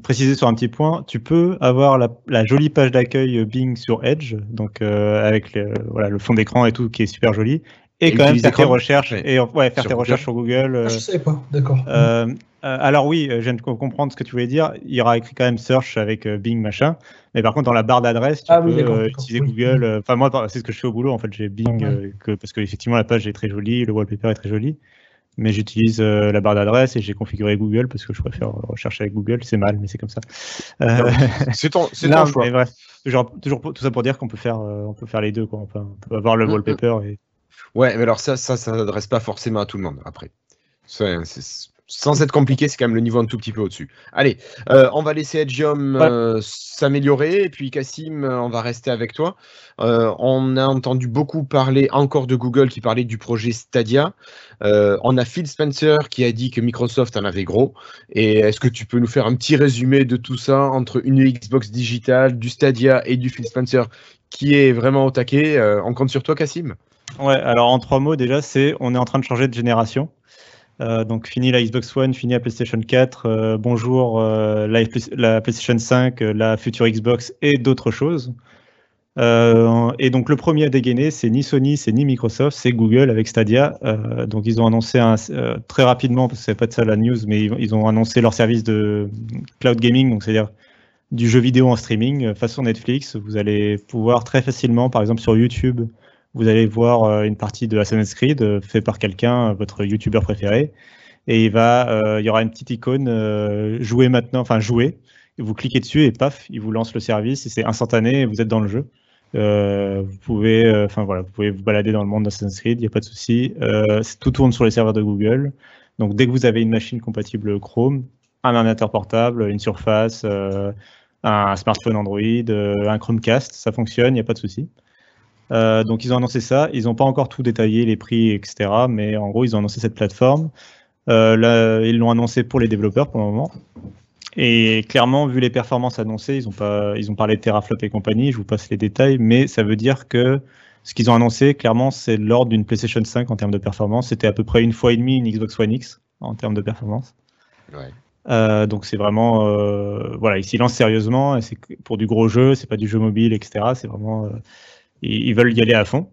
Speaker 4: préciser sur un petit point, tu peux avoir la, jolie page d'accueil Bing sur Edge, donc avec le, le fond d'écran et tout qui est super joli, et,
Speaker 1: Et
Speaker 4: quand même faire tes recherches
Speaker 1: Ouais.
Speaker 4: et ouais, faire
Speaker 1: Sur
Speaker 4: tes
Speaker 1: Google.
Speaker 4: recherches sur Google.
Speaker 3: Ah,
Speaker 4: euh,
Speaker 3: je savais pas, d'accord.
Speaker 4: euh, euh, alors oui, je viens de co- comprendre ce que tu voulais dire. Il y aura écrit quand même search avec euh, Bing machin, mais par contre dans la barre d'adresse, tu
Speaker 3: Ah
Speaker 4: peux
Speaker 3: oui,
Speaker 4: euh, utiliser
Speaker 3: oui.
Speaker 4: Google. Enfin moi, c'est ce que je fais au boulot. En fait, j'ai Bing
Speaker 3: Ouais.
Speaker 4: euh, que, parce que effectivement la page est très jolie, le wallpaper est très joli, mais j'utilise euh, la barre d'adresse et j'ai configuré Google parce que je préfère rechercher avec Google. C'est mal, mais c'est comme ça. Euh,
Speaker 1: C'est ton, ton choix.
Speaker 4: mais bref, toujours, toujours tout ça pour dire qu'on peut faire, euh, on peut faire les deux quoi. Enfin, on peut avoir le
Speaker 1: Mm, mm.
Speaker 4: wallpaper et
Speaker 1: Ouais, mais alors ça, ça, ça s'adresse pas forcément à tout le monde après. Ça, c'est- sans être compliqué, c'est quand même le niveau un tout petit peu au-dessus. Allez, euh, on va laisser Edgium euh, s'améliorer, et puis Cassim, euh, on va rester avec toi. Euh, on a entendu beaucoup parler encore de Google qui parlait du projet Stadia. On a Phil Spencer qui a dit que Microsoft en avait gros. Et est-ce que tu peux nous faire un petit résumé de tout ça entre une Xbox digitale, du Stadia et du Phil Spencer qui est vraiment au taquet? On compte sur toi, Cassim
Speaker 4: Ouais, alors en trois mots déjà, c'est on est en train de changer de génération. Euh, donc fini la Xbox One, fini la PlayStation 4, euh, bonjour euh, la, la PlayStation 5, euh, la future Xbox et d'autres choses. Et donc le premier à dégainer, c'est ni Sony, c'est ni Microsoft, c'est Google avec Stadia. Donc ils ont annoncé très rapidement, parce que c'est pas de ça la news, mais ils, ils ont annoncé leur service de cloud gaming, donc c'est-à-dire du jeu vidéo en streaming façon Netflix. Vous allez pouvoir très facilement, par exemple sur YouTube, vous allez voir euh, une partie de Assassin's Creed euh, fait par quelqu'un, euh, votre YouTuber préféré, et il va, il y aura une petite icône jouer maintenant, enfin jouer. Vous cliquez dessus et paf, il vous lance le service et c'est instantané et vous êtes dans le jeu. Vous pouvez, enfin voilà, vous pouvez vous balader dans le monde d'Assassin's Creed, il n'y a pas de souci. Tout tourne sur les serveurs de Google. Donc dès que vous avez une machine compatible Chrome, un ordinateur portable, une surface, un smartphone Android, un Chromecast, ça fonctionne, il n'y a pas de souci. Euh, donc ils ont annoncé ça, ils n'ont pas encore tout détaillé, les prix, etc. Mais en gros, ils ont annoncé cette plateforme. Euh, là, ils l'ont annoncé pour les développeurs pour le moment. Et clairement, vu les performances annoncées, ils ont, pas, ils ont parlé de teraflop et compagnie, je vous passe les détails, mais ça veut dire que ce qu'ils ont annoncé, clairement, c'est l'ordre d'une PlayStation 5 en termes de performance. C'était à peu près une fois et demie une Xbox One X en termes de performance.
Speaker 1: Ouais.
Speaker 4: Euh, donc c'est vraiment, euh, voilà, ils s'y lancent sérieusement, et c'est pour du gros jeu, c'est pas du jeu mobile, etc. C'est vraiment, euh, ils, ils veulent y aller à fond.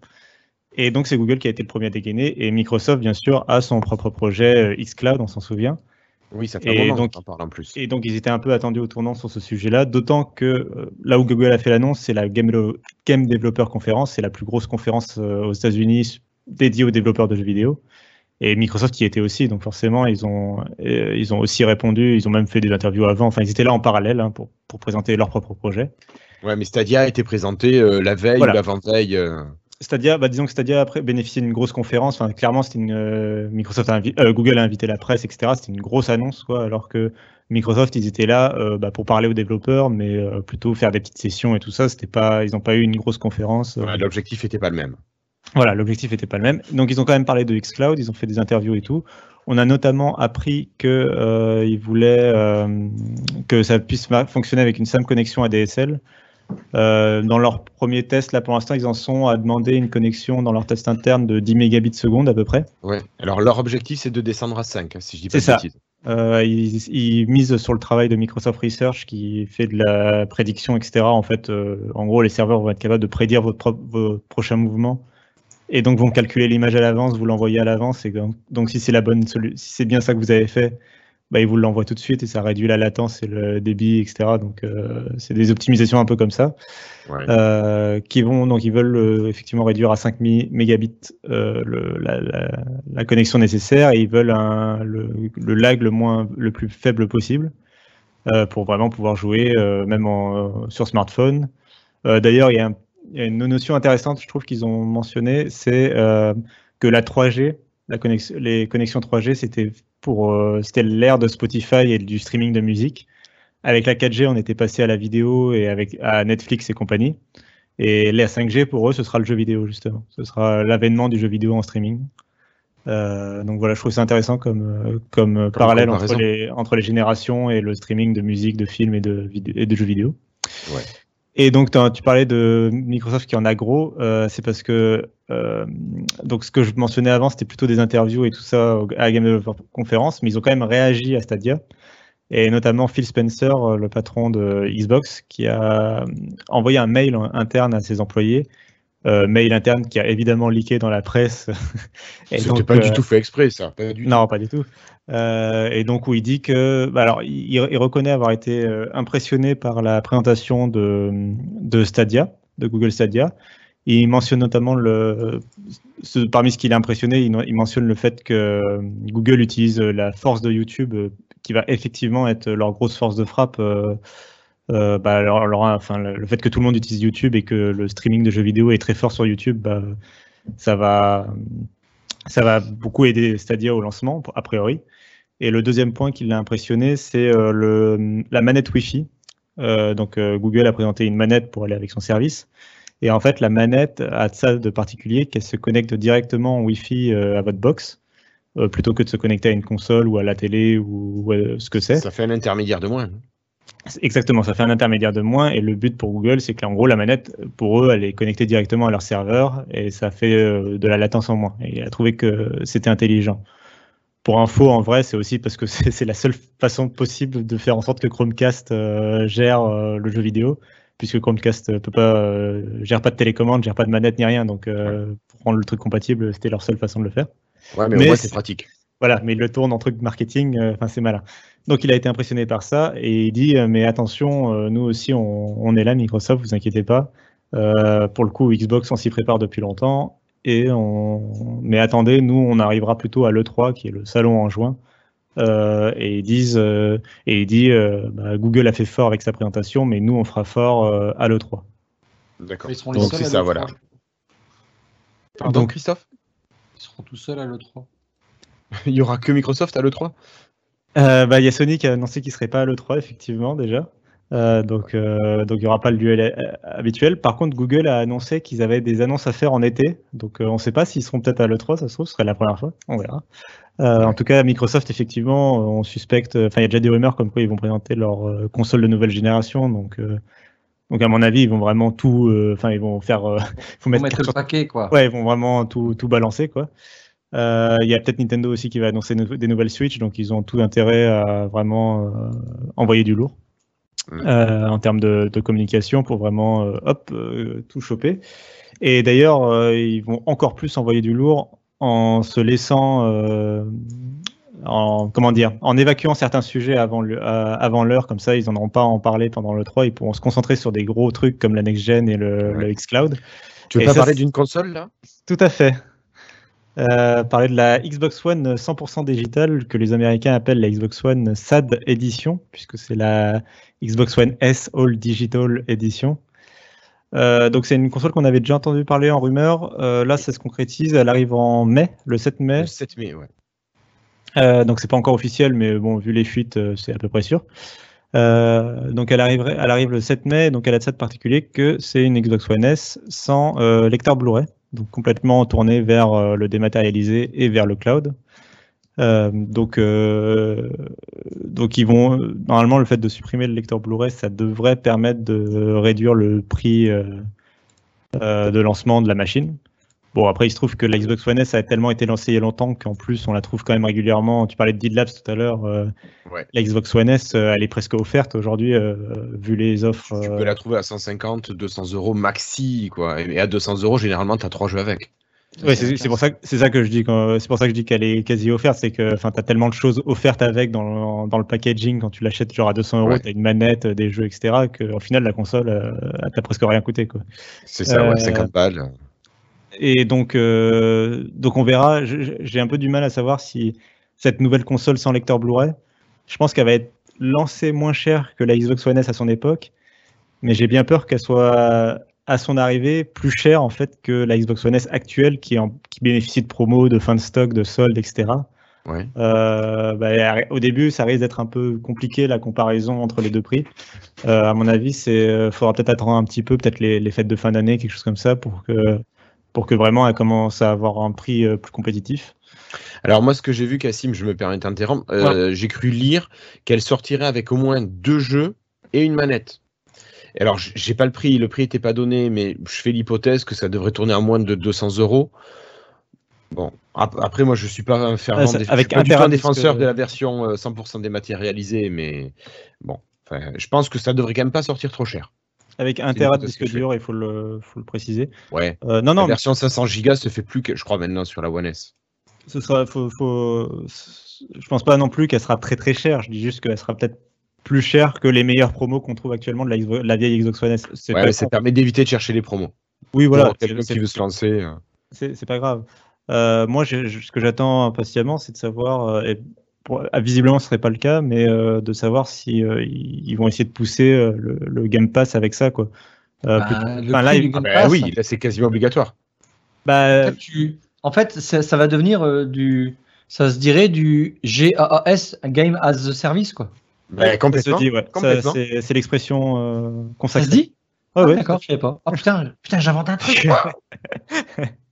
Speaker 4: Et donc c'est Google qui a été le premier à dégainer, et Microsoft, bien sûr, a son propre projet euh, xCloud, on s'en souvient.
Speaker 1: Oui, ça fait
Speaker 4: Et
Speaker 1: un moment
Speaker 4: donc-
Speaker 1: en parle en plus.
Speaker 4: Et donc, ils étaient un peu attendus au tournant sur ce sujet-là, d'autant que euh, là où Google a fait l'annonce, c'est la Game, Game Developer Conference, c'est la plus grosse conférence euh, aux États-Unis dédiée aux développeurs de jeux vidéo. Et Microsoft y était aussi, donc forcément, ils ont, ils ont aussi répondu, ils ont même fait des interviews avant, enfin, ils étaient là en parallèle hein, pour, pour présenter leur propre projet.
Speaker 1: Ouais, mais Stadia a été présenté euh, la veille
Speaker 4: Voilà.
Speaker 1: ou l'avant-veille. euh,
Speaker 4: Stadia, bah, disons que Stadia après bénéficiait d'une grosse conférence. Enfin, clairement, c'était une euh, Microsoft, a Google a invité la presse, etc. C'était une grosse annonce, quoi. Alors que Microsoft, ils étaient là bah, pour parler aux développeurs, mais plutôt faire des petites sessions et tout ça. C'était pas, ils n'ont pas eu une grosse conférence.
Speaker 1: ouais, L'objectif n'était pas le même.
Speaker 4: voilà, l'objectif n'était pas le même. Donc, ils ont quand même parlé de xCloud, ils ont fait des interviews et tout. On a notamment appris que euh, ils voulaient euh, que ça puisse fonctionner avec une simple connexion ADSL. Euh, dans leur premier test, là pour l'instant, ils en sont à demander une connexion dans leur test interne de 10 mégabits seconde à peu près.
Speaker 1: Ouais. Alors, leur objectif, c'est de descendre à 5, hein, si je dis pas de
Speaker 4: ça.
Speaker 1: bêtises.
Speaker 4: Euh, ils, ils misent sur le travail de Microsoft Research qui fait de la prédiction, etc. En fait, euh, en gros, les serveurs vont être capables de prédire votre, pro- vos prochains mouvements et donc vont calculer l'image à l'avance, vous l'envoyez à l'avance. Et donc, donc, si c'est la bonne si c'est bien ça que vous avez fait, bah, ils vous l'envoient tout de suite et ça réduit la latence et le débit, etc. Donc, euh, c'est des optimisations un peu comme ça
Speaker 1: Ouais.
Speaker 4: euh, qui vont donc ils veulent euh, effectivement réduire à 5 mi- mégabits euh, le- la, la- la connexion nécessaire et ils veulent un, le, le lag le moins le plus faible possible euh, pour vraiment pouvoir jouer euh, même en, euh, sur smartphone. Euh, D'ailleurs, il y, a un- il y a une notion intéressante, je trouve qu'ils ont mentionné, c'est euh, que la 3G, la connexion, les connexions 3G, c'était pour euh, c'était l'ère de Spotify et du streaming de musique. Avec la 4G, on était passé à la vidéo et avec à Netflix et compagnie. Et la 5G, pour eux, ce sera le jeu vidéo, justement. Ce sera l'avènement du jeu vidéo en streaming. Euh, donc voilà, je trouve ça intéressant comme, euh, comme, parallèle entre les, entre les générations et le streaming de musique, de films et de, vidé- et de jeux vidéo.
Speaker 1: Ouais.
Speaker 4: Et donc, tu parlais de Microsoft qui en a gros, euh, c'est parce que euh, donc ce que je mentionnais avant, c'était plutôt des interviews et tout ça à la Game Developer Conference, mais ils ont quand même réagi à Stadia. Et notamment Phil Spencer, euh, le patron de Xbox, qui a euh, envoyé un mail interne à ses employés euh, mail interne qui a évidemment leaké dans la presse.
Speaker 1: C'était pas du tout fait exprès, ça.
Speaker 4: non, pas du tout. et donc où il dit que, bah, alors, il, reconnaît avoir été impressionné par la présentation de, de Stadia, de Google Stadia. Il mentionne notamment le, parmi ce qui l'a impressionné, il, mentionne le fait que Google utilise la force de YouTube, qui va effectivement être leur grosse force de frappe euh, bah, alors, enfin, le fait que tout le monde utilise YouTube et que le streaming de jeux vidéo est très fort sur YouTube, bah, ça, va, ça va beaucoup aider Stadia au lancement, a priori. Et le deuxième point qui l'a impressionné, c'est euh, la manette Wi-Fi. Euh, donc Google a présenté une manette pour aller avec son service. Et en fait, la manette a ça de particulier qu'elle se connecte directement en Wi-Fi à votre box, plutôt que de se connecter à une console ou à la télé ou, ce que c'est.
Speaker 1: Ça fait un intermédiaire de moins.
Speaker 4: Exactement, ça fait un intermédiaire de moins et le but pour Google, c'est que en gros la manette, pour eux, elle est connectée directement à leur serveur et ça fait euh, de la latence en moins. Et il a trouvé que c'était intelligent. Pour info, en vrai, c'est aussi parce que c'est la seule façon possible de faire en sorte que Chromecast euh, gère euh, le jeu vidéo, puisque Chromecast peut pas gère pas de télécommande, gère pas de manette ni rien. Donc pour rendre le truc compatible, c'était leur seule façon de le faire.
Speaker 1: Ouais, mais, mais c'est pratique.
Speaker 4: Voilà, mais il le tourne en truc marketing, enfin c'est malin. Donc il a été impressionné par ça et il dit euh, mais attention, euh, nous aussi on, est là, Microsoft, vous inquiétez pas. Euh, pour le coup, Xbox on s'y prépare depuis longtemps et on... mais attendez, nous on arrivera plutôt à l'E3 qui est le salon en juin. Et ils disent et il dit bah, Google a fait fort avec sa présentation, mais nous on fera fort à l'E3.
Speaker 1: D'accord. Donc c'est ça, voilà.
Speaker 2: Pardon, Christophe? Ils seront tout seuls à l'E3.
Speaker 1: il y aura que Microsoft à l'E3
Speaker 4: euh, bah, il y a Sony qui a annoncé qu'il serait pas à l'E3, effectivement, déjà. Euh, donc, euh, donc il n'y aura pas le duel habituel. Par contre, Google a annoncé qu'ils avaient des annonces à faire en été. Donc, on ne sait pas s'ils seront peut-être à l'E3, ça se trouve, ce serait la première fois. On verra. En tout cas, Microsoft, effectivement, on suspecte. Enfin, il y a déjà des rumeurs comme quoi ils vont présenter leur console de nouvelle génération. Donc, donc à mon avis, ils vont vraiment tout. Enfin, ils vont faire.
Speaker 2: Faut mettre, le paquet, quoi.
Speaker 4: Ouais, ils vont vraiment tout, tout balancer, quoi. Euh, il y a peut-être Nintendo aussi qui va annoncer des nouvelles Switch, donc ils ont tout intérêt à vraiment euh, envoyer du lourd. Euh, en termes de, communication pour vraiment hop tout choper. Et d'ailleurs, ils vont encore plus envoyer du lourd en se laissant, en comment dire, en évacuant certains sujets avant avant l'heure, comme ça ils n'en auront pas à en parler pendant le 3, ils pourront se concentrer sur des gros trucs comme la next gen et le, le xCloud.
Speaker 1: Tu veux pas parler d'une console là?
Speaker 4: Tout à fait. Euh, parler de la Xbox One 100% digital que les Américains appellent la Xbox One SAD Edition, puisque c'est la Xbox One S All Digital Edition. Euh, donc c'est une console qu'on avait déjà entendu parler en rumeur. Euh, là, ça se concrétise. Elle arrive en mai, le 7 mai.
Speaker 1: Le 7 mai, ouais.
Speaker 4: Donc c'est pas encore officiel, mais bon, vu les fuites, c'est à peu près sûr. donc elle, arriverait, elle arrive le 7 mai, donc elle a de ça de particulier que c'est une Xbox One S sans lecteur Blu-ray donc complètement tourné vers euh, le dématérialisé et vers le cloud. Euh, donc, euh, donc ils vont normalement le fait de supprimer le lecteur Blu-ray, ça devrait permettre de réduire le prix de lancement de la machine. Bon, après, il se trouve que la Xbox One S a tellement été lancée il y a longtemps qu'en plus, on la trouve quand même régulièrement. Tu parlais de Did Labs tout à l'heure. Euh, la Xbox One S, euh, elle est presque offerte aujourd'hui, euh, vu les offres.
Speaker 1: Tu peux la trouver à 150, 200 euros maxi, quoi. Et à 200 euros, généralement, tu as trois jeux avec.
Speaker 4: C'est pour ça, c'est ça que je dis. C'est pour ça que je dis qu'elle est quasi offerte, c'est que, enfin, t'as tellement de choses offertes avec dans, dans le packaging quand tu l'achètes genre à 200 euros, t'as une manette, des jeux, etc. Qu'au final, la console, elle t'a presque rien coûté, quoi.
Speaker 1: C'est ça, ouais, 50 balles.
Speaker 4: Et donc, euh, donc on verra. J'ai un peu du mal à savoir si cette nouvelle console sans lecteur Blu-ray, je pense qu'elle va être lancée moins cher que la Xbox One S à son époque, mais j'ai bien peur qu'elle soit à son arrivée plus chère en fait que la Xbox One S actuelle qui, qui bénéficie de promos, de fin de stock, de soldes, etc. Euh, bah, au début, ça risque d'être un peu compliqué la comparaison entre les deux prix. Euh, à mon avis, c'est faudra peut-être attendre un petit peu, peut-être les, les, fêtes de fin d'année, quelque chose comme ça, pour que pour que vraiment elle commence à avoir un prix euh, plus compétitif
Speaker 1: alors moi, ce que j'ai vu, Cassim, je me permets d'interrompre, euh, j'ai cru lire qu'elle sortirait avec au moins deux jeux et une manette. Alors, j'ai pas le prix, le prix n'était pas donné, mais je fais l'hypothèse que ça devrait tourner à moins de 200 euros. Bon, après, moi, je suis pas un fervent, avec un, défenseur de la version 100% euh, dématérialisée, mais bon, je pense que ça devrait quand même pas sortir trop cher.
Speaker 4: Avec un Tera de disque dur, il faut le, faut le préciser.
Speaker 1: Ouais.
Speaker 4: Euh, non, non,
Speaker 1: la
Speaker 4: mais
Speaker 1: version 500 Go se fait plus que, je crois, maintenant sur la One S.
Speaker 4: ce sera, faut, faut- je pense pas non plus qu'elle sera très très chère. Je dis juste qu'elle sera peut-être plus chère que les meilleures promos qu'on trouve actuellement de la, vieille Xbox One S.
Speaker 1: Ouais, mais ça permet d'éviter de chercher les promos.
Speaker 4: Oui, voilà.
Speaker 1: Pour quelqu'un qui veut se lancer. euh.
Speaker 4: C'est pas grave. Euh, moi, je- ce que j'attends impatiemment, c'est de savoir, euh, et pour- ah, visiblement ce serait pas le cas, mais euh, de savoir si euh, ils vont essayer de pousser euh, le, le Game Pass avec ça, quoi. Euh,
Speaker 2: Bah,
Speaker 4: plutôt-
Speaker 2: le
Speaker 4: enfin, là, il-
Speaker 1: Ah
Speaker 2: Game
Speaker 1: bah
Speaker 2: Pass,
Speaker 1: oui, là c'est quasiment obligatoire.
Speaker 4: bah,
Speaker 2: en fait, tu- en fait, ça, ça va devenir euh, du. Ça se dirait du GAAS, Game as a Service, quoi.
Speaker 1: Bah,
Speaker 4: ça se
Speaker 1: complètement.
Speaker 4: dit, ouais.
Speaker 1: Complètement.
Speaker 4: C'est c'est l'expression euh,
Speaker 2: Ça
Speaker 4: consacrée.
Speaker 2: se dit?
Speaker 4: Ah, ouais.
Speaker 2: D'accord, je savais pas. Oh putain, putain j'invente un truc.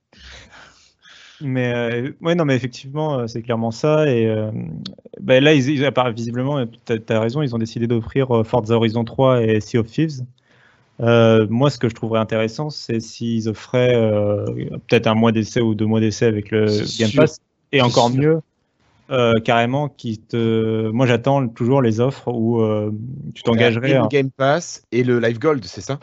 Speaker 4: Mais euh, ouais, non, mais effectivement, euh, c'est clairement ça. Et euh, bah, là, ils, ils- visiblement, tu as, raison, ils ont décidé d'offrir Forza Horizon 3 et Sea of Thieves. Euh, moi, ce que je trouverais intéressant, c'est s'ils offraient euh, peut-être un mois d'essai ou deux mois d'essai avec le Game
Speaker 2: sûr.
Speaker 4: Pass. Et encore mieux, euh, carrément, qui te. Moi, j'attends toujours les offres où euh, tu t'engagerais.
Speaker 1: le Game Pass et le Live Gold, c'est ça?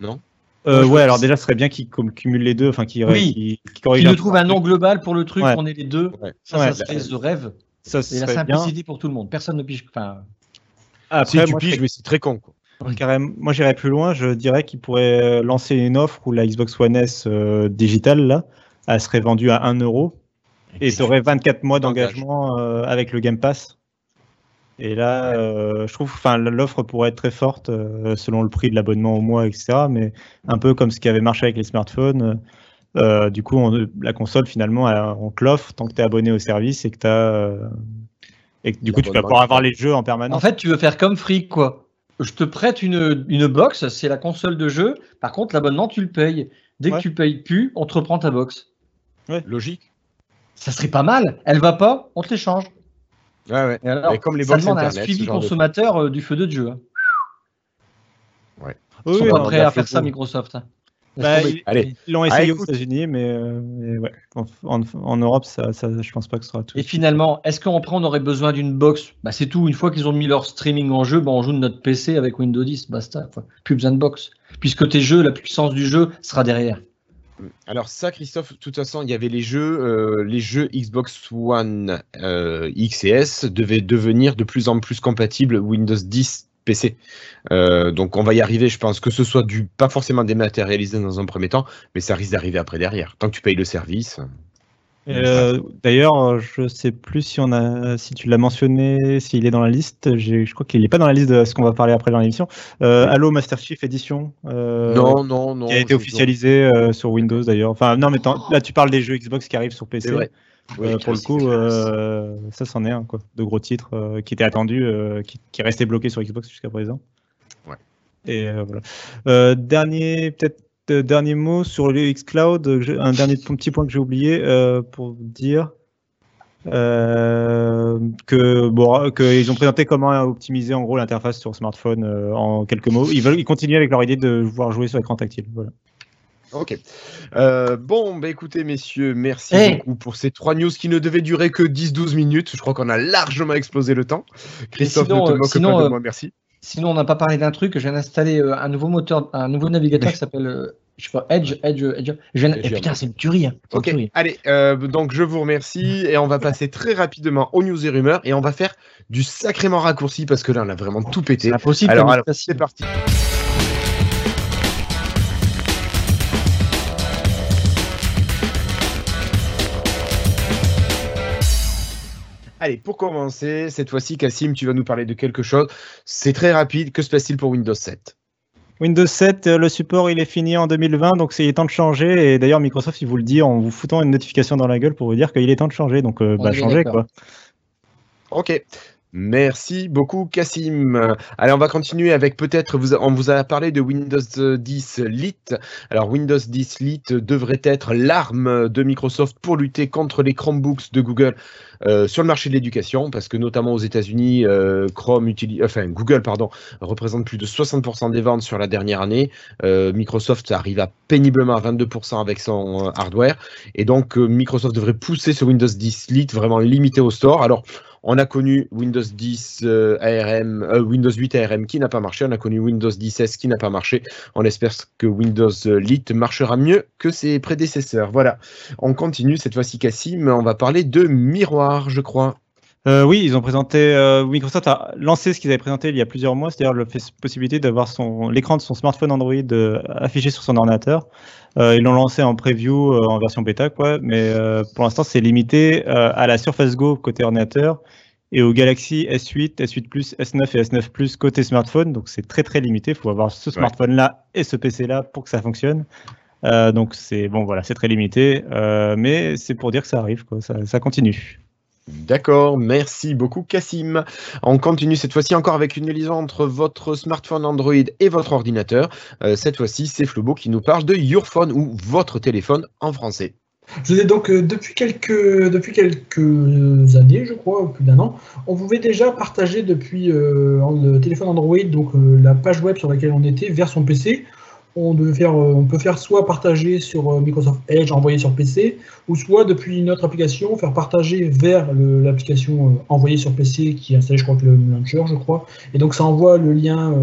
Speaker 1: Non?
Speaker 4: Euh, ouais, alors déjà, ce serait bien qu'ils cum- cumulent les deux, enfin, qu'ils
Speaker 2: Oui. Qui
Speaker 4: un
Speaker 2: nom global pour le truc,
Speaker 4: Ouais.
Speaker 2: on est les deux.
Speaker 1: Ouais.
Speaker 2: Ça,
Speaker 4: Ouais.
Speaker 2: ça serait rêve.
Speaker 4: Ça
Speaker 2: Et la
Speaker 4: serait bien.
Speaker 2: simplicité pour tout le monde. Personne ne pige. Enfin,
Speaker 1: Si
Speaker 4: Après,
Speaker 1: tu
Speaker 4: moi, je
Speaker 1: piges, mais c'est très con. Quoi.
Speaker 4: Carrément, moi j'irais plus loin, je dirais qu'ils pourraient lancer une offre où la Xbox One S euh, digitale, là, elle serait vendue à 1 euro et tu aurais 24 mois d'engagement euh, avec le Game Pass. Et là, euh, je trouve enfin l'offre pourrait être très forte euh, selon le prix de l'abonnement au mois, etc. Mais un peu comme ce qui avait marché avec les smartphones. euh, du coup, on- la console, finalement, elle- on te l'offre tant que tu es abonné au service et que tu as. et que, du coup, tu vas pouvoir avoir les jeux en permanence.
Speaker 2: en fait, tu veux faire comme Free, quoi. Je te prête une, une box, c'est la console de jeu. Par contre, l'abonnement, tu le payes. Dès
Speaker 4: Ouais.
Speaker 2: que tu payes plus, on te reprend ta box.
Speaker 1: Logique.
Speaker 2: Ça serait pas mal. Elle va pas, on te l'échange.
Speaker 1: Ouais, ouais.
Speaker 2: Et alors,
Speaker 1: Mais comme les
Speaker 2: ça demande un suivi
Speaker 1: de
Speaker 2: consommateur euh, du feu de Dieu. hein.
Speaker 4: Oui,
Speaker 2: Ils sont
Speaker 4: oui,
Speaker 2: pas
Speaker 4: non,
Speaker 2: prêts
Speaker 1: bah,
Speaker 2: à faire ça, Microsoft. hein.
Speaker 4: Bah, ils-
Speaker 1: Allez.
Speaker 4: Ils l'ont
Speaker 1: Ah,
Speaker 4: essayé aux. États-Unis, mais, euh, ouais. En, Europe, ça, ça, je pense pas que ce sera tout.
Speaker 2: Et finalement, est-ce qu'après on aurait besoin d'une box? Bah, C'est tout. Une fois qu'ils ont mis leur streaming en jeu, bah, on joue de notre PC avec Windows 10, basta. quoi. Plus besoin de box. Puisque tes jeux, la puissance du jeu sera derrière.
Speaker 1: Alors ça, Christophe, de toute façon, il y avait les jeux, euh, les jeux Xbox One euh, X et S devaient devenir de plus en plus compatibles Windows 10 PC. Euh, donc on va y arriver, je pense que ce soit du pas forcément dématérialisé dans un premier temps, mais ça risque d'arriver après derrière. Tant que tu payes le service.
Speaker 4: Euh, D'ailleurs, je sais plus si on a, si tu l'as mentionné, s'il est dans la liste. Je crois qu'il n'est pas dans la liste de ce qu'on va parler après dans l'émission. Euh, Halo Master Chief Edition. euh,
Speaker 1: non, non, non.
Speaker 4: Qui a été officialisé euh, sur Windows d'ailleurs. Enfin, non, mais là, tu parles des jeux Xbox qui arrivent sur PC.
Speaker 1: C'est vrai. Oui,
Speaker 4: pour le coup, euh, ça c'en est un quoi, de gros titres euh, qui étaient attendus, euh, qui, qui restaient bloqués sur Xbox jusqu'à présent.
Speaker 1: Ouais.
Speaker 4: Et euh, voilà. Euh, dernier, peut-être dernier mot sur le xCloud. euh, Un dernier petit point que j'ai oublié euh, pour dire euh, que bon, qu'ils ont présenté comment optimiser en gros l'interface sur smartphone euh, en quelques mots. Ils veulent, ils continuent avec leur idée de pouvoir jouer sur écran tactile. Voilà.
Speaker 1: Ok. Euh, bon, bah écoutez, messieurs, merci
Speaker 2: Hey.
Speaker 1: beaucoup pour ces trois news qui ne devaient durer que 10-12 minutes. Je crois qu'on a largement explosé le temps. Christophe,
Speaker 2: sinon,
Speaker 1: ne te
Speaker 2: euh,
Speaker 1: moque
Speaker 2: sinon,
Speaker 1: pas de
Speaker 2: euh,
Speaker 1: moi, merci.
Speaker 2: Sinon, on n'a pas parlé d'un truc. Je viens d'installer euh, un nouveau moteur, un nouveau navigateur qui s'appelle euh, je sais pas, Edge. Edge, Edge. Je viens- putain, c'est une tuerie. hein. Une
Speaker 1: Ok,
Speaker 2: tuerie.
Speaker 1: allez, euh, donc je vous remercie et on va passer très rapidement aux news et rumeurs et on va faire du sacrément raccourci parce que là on a vraiment tout pété.
Speaker 2: C'est impossible.
Speaker 1: Alors, alors, c'est parti. Allez, pour commencer, cette fois-ci, Cassim, tu vas nous parler de quelque chose. C'est très rapide. Que se passe-t-il pour Windows 7
Speaker 4: Windows 7, euh, le support il est fini en 2020, donc c'est temps de changer. Et d'ailleurs, Microsoft il vous le dit en vous foutant une notification dans la gueule pour vous dire qu'il est temps de changer. Donc, euh, bah,
Speaker 2: d'accord.
Speaker 4: quoi.
Speaker 1: Ok. Merci beaucoup, Cassim. Allez, on va continuer avec peut-être, on vous a parlé de Windows 10 Lite. Alors, Windows 10 Lite devrait être l'arme de Microsoft pour lutter contre les Chromebooks de Google euh, sur le marché de l'éducation, parce que notamment aux États-Unis, euh, Chrome utilise, enfin Google, pardon, représente plus de 60% des ventes sur la dernière année. Euh, Microsoft arrive à péniblement à 22% avec son hardware, et donc Microsoft devrait pousser ce Windows 10 Lite vraiment limité au store. Alors On a connu Windows 10 euh, ARM, euh, Windows 8 ARM qui n'a pas marché. On a connu Windows 10 S qui n'a pas marché. On espère que Windows Lite marchera mieux que ses prédécesseurs. Voilà. On continue cette fois-ci, Cassim. On va parler de miroir, je crois.
Speaker 4: Euh, oui, ils ont présenté. Euh, Microsoft a lancé ce qu'ils avaient présenté il y a plusieurs mois, c'est-à-dire la possibilité d'avoir son l'écran de son smartphone Android euh, affiché sur son ordinateur. ils l'ont lancé en preview en version bêta, quoi, mais pour l'instant c'est limité à la Surface Go côté ordinateur et au Galaxy S8, S8 Plus, S9 et S9 Plus côté smartphone. Donc c'est très très limité. Il faut avoir ce smartphone-là et ce PC-là pour que ça fonctionne. donc c'est bon, voilà, c'est très limité, mais c'est pour dire que ça arrive, quoi, ça, ça continue.
Speaker 1: D'accord, merci beaucoup Cassim. On continue cette fois-ci encore avec une liaison entre votre smartphone Android et votre ordinateur. Euh, cette fois-ci, c'est Flobo qui nous parle de Your Phone ou votre téléphone en français.
Speaker 3: Je vous ai donc euh, depuis, quelques, années, je crois, plus d'un an, on pouvait déjà partager depuis euh, le téléphone Android donc la page web sur laquelle on était vers son PC euh, on peut faire soit partager sur euh, Microsoft Edge, envoyer sur PC, ou soit depuis une autre application, faire partager vers l'application euh, envoyée sur PC qui est installée, je crois, le launcher, je crois. Et donc ça envoie le lien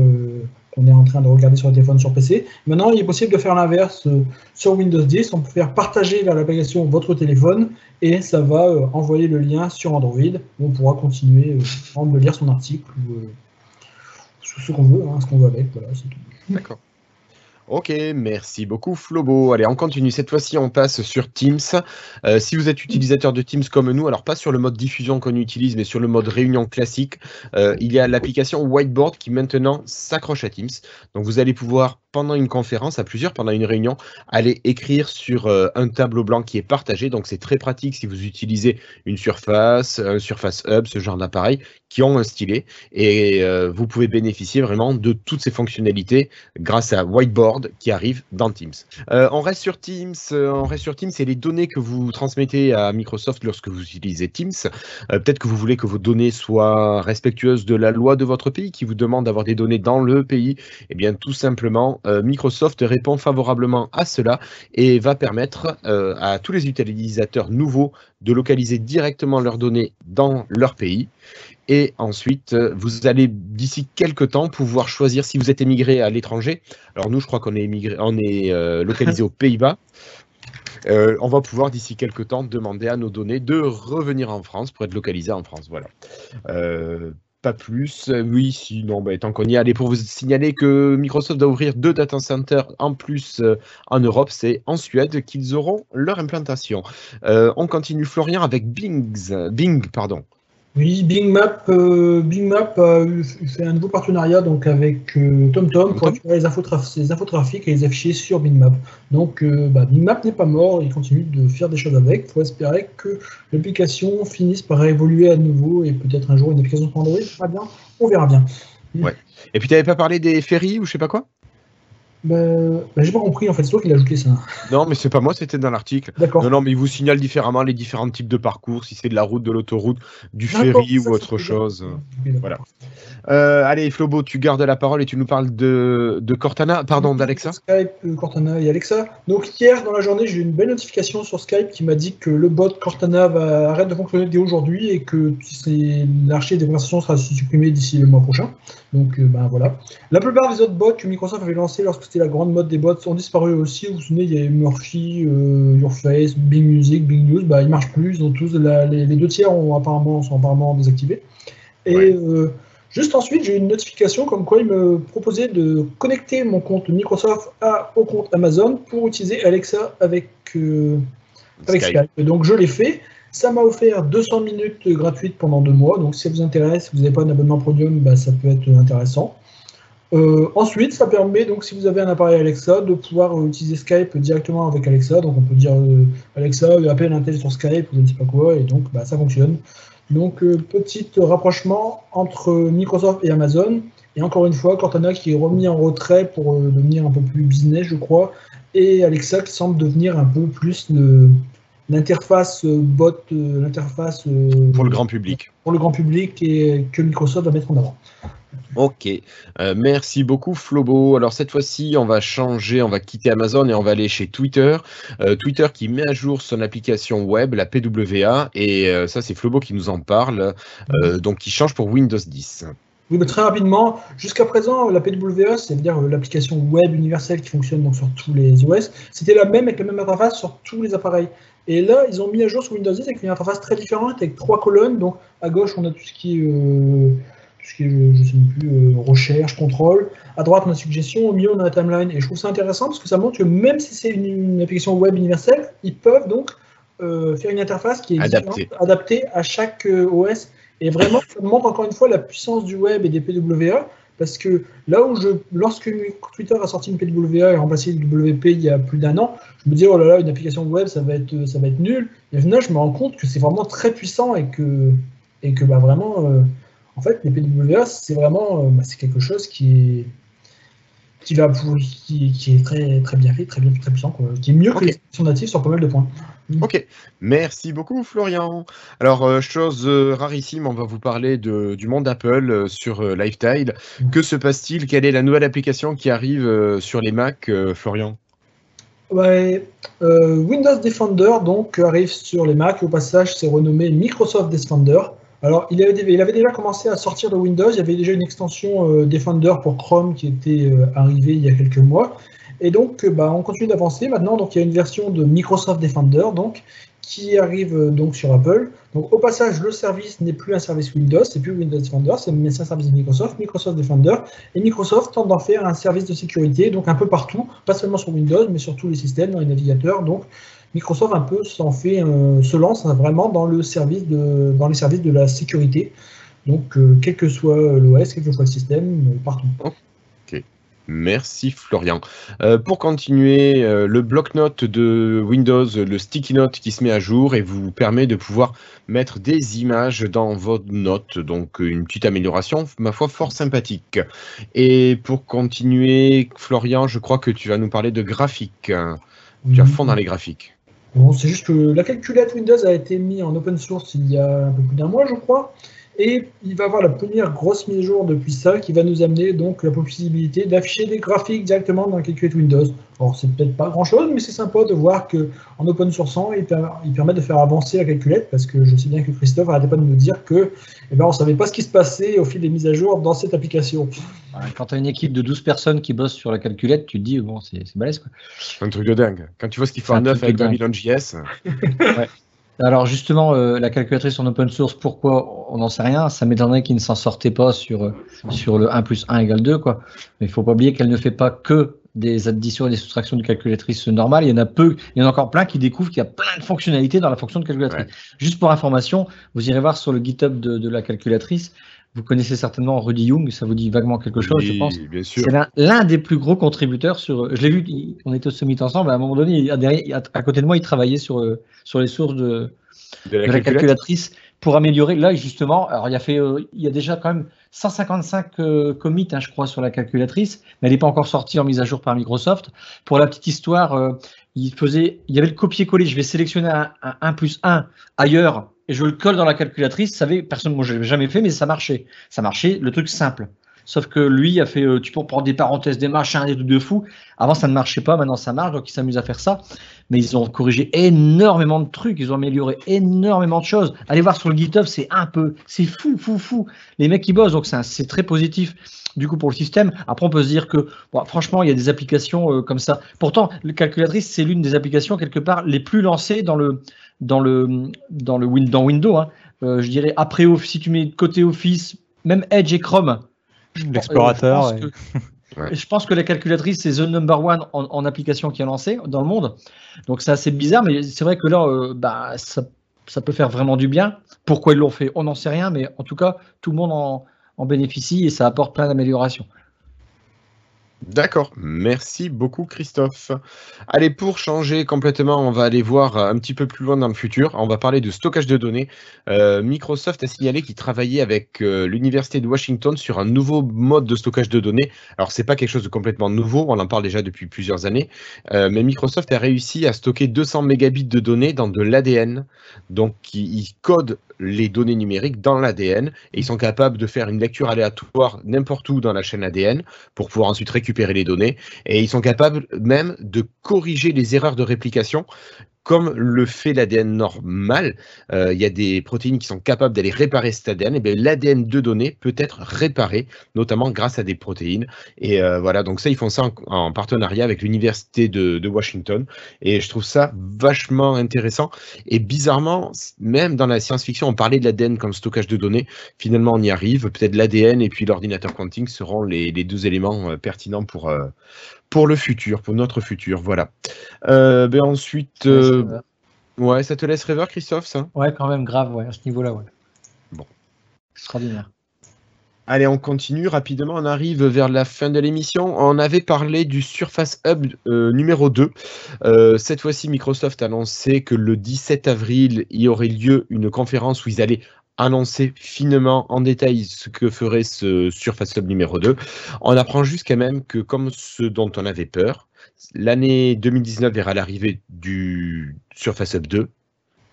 Speaker 3: qu'on est en train de regarder sur le téléphone sur PC. Maintenant, il est possible de faire l'inverse sur Windows 10. On peut faire partager vers l'application votre téléphone et ça va envoyer le lien sur Android. On pourra continuer de lire son article ou ce qu'on veut, hein, ce qu'on veut avec. Voilà,
Speaker 1: D'accord. Ok, merci beaucoup Flobo. Allez, on continue. Cette fois-ci, on passe sur Teams. Euh, si vous êtes utilisateur de Teams comme nous, alors pas sur le mode diffusion qu'on utilise, mais sur le mode réunion classique, euh, il y a l'application Whiteboard qui maintenant s'accroche à Teams. Donc vous allez pouvoir pendant une conférence, à plusieurs, pendant une réunion, aller écrire sur euh, un tableau blanc qui est partagé. Donc c'est très pratique si vous utilisez une surface, un Surface Hub, ce genre d'appareil, qui ont un stylet. Et vous pouvez bénéficier vraiment de toutes ces fonctionnalités grâce à Whiteboard qui arrive dans Teams. Euh, on reste sur Teams, on reste sur Teams et les données que vous transmettez à Microsoft lorsque vous utilisez Teams. Peut-être que vous voulez que vos données soient respectueuses de la loi de votre pays qui vous demande d'avoir des données dans le pays. Eh bien, tout simplement, euh, Microsoft répond favorablement à cela et va permettre euh, à tous les utilisateurs nouveaux de localiser directement leurs données dans leur pays. Et ensuite, euh, vous allez d'ici quelques temps pouvoir choisir si vous êtes émigré à l'étranger. Alors nous, je crois qu'on est émigré, on est localisé aux Pays-Bas. on va pouvoir d'ici quelques temps demander à nos données de revenir en France pour être localisé en France. Voilà pas plus. Euh, oui, si, non, bah, tant qu'on y est, allez, pour vous signaler que Microsoft va ouvrir deux data centers en plus euh, en Europe, c'est en Suède qu'ils auront leur implantation. Euh, on continue, Florian, avec Bing's, Bing. Pardon.
Speaker 3: Oui, Bing Map, euh, Map a fait un nouveau partenariat donc avec euh, TomTom pour récupérer les infos, les trafic et les afficher sur Bing Map. Donc euh, bah, Map n'est pas mort, il continue de faire des choses avec. Il faut espérer que l'application finisse par évoluer à nouveau et peut-être un jour une application pour Android, pas bien, on verra bien.
Speaker 1: Ouais. Et puis tu n'avais pas parlé des ferries ou je sais pas quoi?
Speaker 3: Bah, bah, j'ai pas compris, en fait, c'est toi qui l'as ajouté ça.
Speaker 1: Non, mais c'est pas moi, c'était dans l'article.
Speaker 3: D'accord.
Speaker 1: Non, non, mais il vous signale différemment les différents types de parcours, si c'est de la route, de l'autoroute, du ferry ou autre chose. voilà. Euh, allez, Flobo, tu gardes la parole et tu nous parles de, de Cortana, pardon, d'Alexa.
Speaker 3: Skype, euh, Cortana et Alexa. Donc, hier, dans la journée, j'ai eu une belle notification sur Skype qui m'a dit que le bot Cortana va arrêter de fonctionner dès aujourd'hui et que l'archive des conversations sera supprimé d'ici le mois prochain. Donc, euh, ben voilà. La plupart des autres bots que Microsoft avait lancés lorsque c'était la grande mode des bots ont disparu aussi. Vous vous souvenez, il y avait Murphy, euh, Yourface, Bing Music, Bing News. Bah, ils marchent plus. Ils tous les, deux tiers ont apparemment, sont apparemment désactivés. Et euh, juste ensuite, j'ai eu une notification comme quoi il me proposait de connecter mon compte Microsoft à, au compte Amazon pour utiliser Alexa avec, avec Skype. Donc, je l'ai fait. Ça m'a offert 200 minutes gratuites pendant deux mois. Donc, si ça vous intéresse, si vous n'avez pas un abonnement Premium, bah, ça peut être intéressant. Euh, ensuite, ça permet, donc, si vous avez un appareil Alexa, de pouvoir utiliser Skype directement avec Alexa. Donc, on peut dire euh, Alexa, appelle un tel sur Skype ou je ne sais pas quoi, et donc bah, ça fonctionne. Donc, euh, petit rapprochement entre Microsoft et Amazon. Et encore une fois, Cortana qui est remis en retrait pour devenir un peu plus business, je crois, et Alexa qui semble devenir un peu plus l'interface euh, bot, euh, l'interface
Speaker 1: euh, pour le grand public.
Speaker 3: Pour le grand public et que Microsoft va mettre en avant.
Speaker 1: Ok, euh, merci beaucoup Flobo. Alors cette fois-ci, on va changer, on va quitter Amazon et on va aller chez Twitter. Euh, Twitter qui met à jour son application web, la PWA, et euh, ça c'est Flobo qui nous en parle, donc qui change pour Windows 10.
Speaker 3: Oui, mais très rapidement, jusqu'à présent, la PWA, c'est-à-dire l'application web universelle qui fonctionne donc sur tous les OS, c'était la même avec la même interface sur tous les appareils. Et là, ils ont mis à jour sur Windows 10 avec une interface très différente, avec trois colonnes. Donc à gauche, on a tout ce qui est, euh, tout ce qui est je, je sais plus, euh, recherche, contrôle. À droite, on a suggestion. Au milieu, on a la timeline. Et je trouve ça intéressant parce que ça montre que même si c'est une, une application web universelle, ils peuvent donc euh, faire une interface qui est
Speaker 1: Adaptée.
Speaker 3: adaptée à chaque euh, OS. Et vraiment, ça montre encore une fois la puissance du web et des PWA. Parce que là où je, lorsque Twitter a sorti une PWA et remplacé le WP il y a plus d'un an, je me disais oh là là une application web ça va être ça va être nul. Et finalement je me rends compte que c'est vraiment très puissant et que et que bah vraiment euh, en fait les PWA c'est vraiment euh, bah, c'est quelque chose qui est qui va pour- qui, qui est très très bien fait, très bien très puissant quoi, qui est mieux que les applications natives sur pas mal de points.
Speaker 1: Ok, merci beaucoup Florian. Alors, euh, chose rarissime, on va vous parler de- du monde Apple sur Lifetile. Que se passe-t-il? Quelle est la nouvelle application qui arrive sur les Mac, Florian?
Speaker 3: Euh, Windows Defender donc arrive sur les Mac. Au passage, c'est renommé Microsoft Defender. Alors, il avait, déjà commencé à sortir de Windows. Il y avait déjà une extension euh, Defender pour Chrome qui était euh, arrivée il y a quelques mois. Et donc, bah, on continue d'avancer. Maintenant, donc il y a une version de Microsoft Defender donc qui arrive euh, donc sur Apple. Donc, au passage, le service n'est plus un service Windows, c'est plus Windows Defender, c'est un service de Microsoft, Microsoft Defender. Et Microsoft tente d'en faire un service de sécurité, donc un peu partout, pas seulement sur Windows, mais sur tous les systèmes, dans les navigateurs. Donc Microsoft un peu s'en fait, euh, se lance vraiment dans le service de, dans les services de la sécurité. Donc euh, quel que soit l'OS, quel que soit le système, partout.
Speaker 1: Merci Florian. Euh, pour continuer, euh, le bloc-notes de Windows, le sticky note qui se met à jour et vous permet de pouvoir mettre des images dans votre note. Donc une petite amélioration, ma foi, fort sympathique. Et pour continuer, Florian, je crois que tu vas nous parler de graphiques. Tu à fond dans les graphiques.
Speaker 3: C'est juste que la calculette Windows a été mise en open source il y a un d'un mois, je crois. Et il va y avoir la première grosse mise à jour depuis ça qui va nous amener donc la possibilité d'afficher des graphiques directement dans la calculette Windows. Alors c'est peut-être pas grand chose, mais c'est sympa de voir que en open sourçant, il, per- il permet de faire avancer la calculette parce que je sais bien que Christophe arrêtait pas de nous dire que eh ben, on savait pas ce qui se passait au fil des mises à jour dans cette application.
Speaker 2: Quand tu as une équipe de 12 personnes qui bossent sur la calculette, tu te dis, bon, c'est balèze. Quoi.
Speaker 1: Un truc de dingue. Quand tu vois ce qu'il faut en neuf avec
Speaker 2: de dingue.
Speaker 1: Babylon JS,
Speaker 2: Alors justement, euh, la calculatrice en open source, pourquoi On n'en sait rien? Ça m'étonnerait qu'ils ne s'en sortaient pas sur, euh, sur le 1 plus 1 égale 2. Quoi. Mais il faut pas oublier qu'elle ne fait pas que des additions et des soustractions de calculatrice normale. Il y en a peu, il y en a encore plein qui découvrent qu'il y a plein de fonctionnalités dans la fonction de calculatrice. Juste pour information, vous irez voir sur le GitHub de, de la calculatrice. Vous connaissez certainement Rudy Young, ça vous dit vaguement quelque chose, je
Speaker 1: oui,
Speaker 2: pense.
Speaker 1: bien sûr.
Speaker 2: C'est l'un- des plus gros contributeurs sur. Je l'ai vu, on était au summit ensemble. À un moment donné, à, côté de moi, il travaillait sur, euh, sur les sources de,
Speaker 1: De la
Speaker 2: de la
Speaker 1: calculette.
Speaker 2: calculatrice pour améliorer. Là, justement, alors il y a fait, euh, il y a déjà quand même 155 euh, commits, hein, je crois, sur la calculatrice, mais elle n'est pas encore sortie en mise à jour par Microsoft. Pour la petite histoire, euh, il faisait, il y avait le copier-coller. Je vais sélectionner un, un 1 plus 1 ailleurs et je le colle dans la calculatrice. Vous savez, personne, moi, je l'avais jamais fait, mais ça marchait. Ça marchait, le truc simple. Sauf que lui a fait, euh, tu peux prendre des parenthèses, des machins, des trucs de fou. Avant, ça ne marchait pas, maintenant ça marche, donc ils s'amusent à faire ça. Mais ils ont corrigé énormément de trucs, ils ont amélioré énormément de choses. Allez voir sur le GitHub, c'est un peu, c'est fou, fou, fou. Les mecs qui bossent, donc c'est très positif du coup pour le système. Après, on peut se dire que, bon, franchement, il y a des applications euh, comme ça. Pourtant, le calculatrice, c'est l'une des applications quelque part les plus lancées dans le dans le dans le Win- dans Windows. hein. Euh, je dirais après, Office, si tu mets côté Office, même Edge et Chrome.
Speaker 4: L'explorateur,
Speaker 2: je pense que-
Speaker 1: Ouais.
Speaker 2: Je pense que la calculatrice, c'est the number one en, en application qui est lancée dans le monde. Donc c'est assez bizarre, mais c'est vrai que là, euh, bah, ça, ça peut faire vraiment du bien. Pourquoi ils l'ont fait On n'en sait rien, mais en tout cas, tout le monde en, en bénéficie et ça apporte plein d'améliorations.
Speaker 1: D'accord, merci beaucoup Christophe. Allez, pour changer complètement, on va aller voir un petit peu plus loin dans le futur. On va parler de stockage de données. Euh, Microsoft a signalé qu'il travaillait avec euh, l'Université de Washington sur un nouveau mode de stockage de données. Alors, c'est pas quelque chose de complètement nouveau, on en parle déjà depuis plusieurs années, Euh, mais Microsoft a réussi à stocker 200 mégabits de données dans de l'ADN. Donc, il code les données numériques dans l'ADN et ils sont capables de faire une lecture aléatoire n'importe où dans la chaîne ADN pour pouvoir ensuite récupérer les données. Et ils sont capables même de corriger les erreurs de réplication comme le fait l'ADN normal, euh, il y a des protéines qui sont capables d'aller réparer cet ADN, et l'ADN de données peut être réparé, notamment grâce à des protéines. Et euh, voilà, donc ça, ils font ça en, partenariat avec l'Université de, Washington. Et je trouve ça vachement intéressant. Et bizarrement, même dans la science-fiction, on parlait de l'ADN comme stockage de données. Finalement, on y arrive. Peut-être l'ADN et puis l'ordinateur quantique seront les, les, deux éléments euh, pertinents pour, pour le futur, pour notre futur, voilà. Euh, ben ensuite, euh, ouais, ça te laisse rêveur, Christophe, ça?
Speaker 2: Ouais, quand même grave, ouais, à ce niveau-là, ouais.
Speaker 1: Bon.
Speaker 2: Extraordinaire.
Speaker 1: Allez, on continue rapidement, on arrive vers la fin de l'émission. On avait parlé du Surface Hub euh, numéro 2. cette fois-ci, Microsoft a annoncé que le 17 avril, il y aurait lieu une conférence où ils allaient annoncer finement en détail ce que ferait ce Surface Hub numéro 2. On apprend juste quand même que comme ce dont on avait peur, l'année 2019 verra l'arrivée du Surface Hub 2.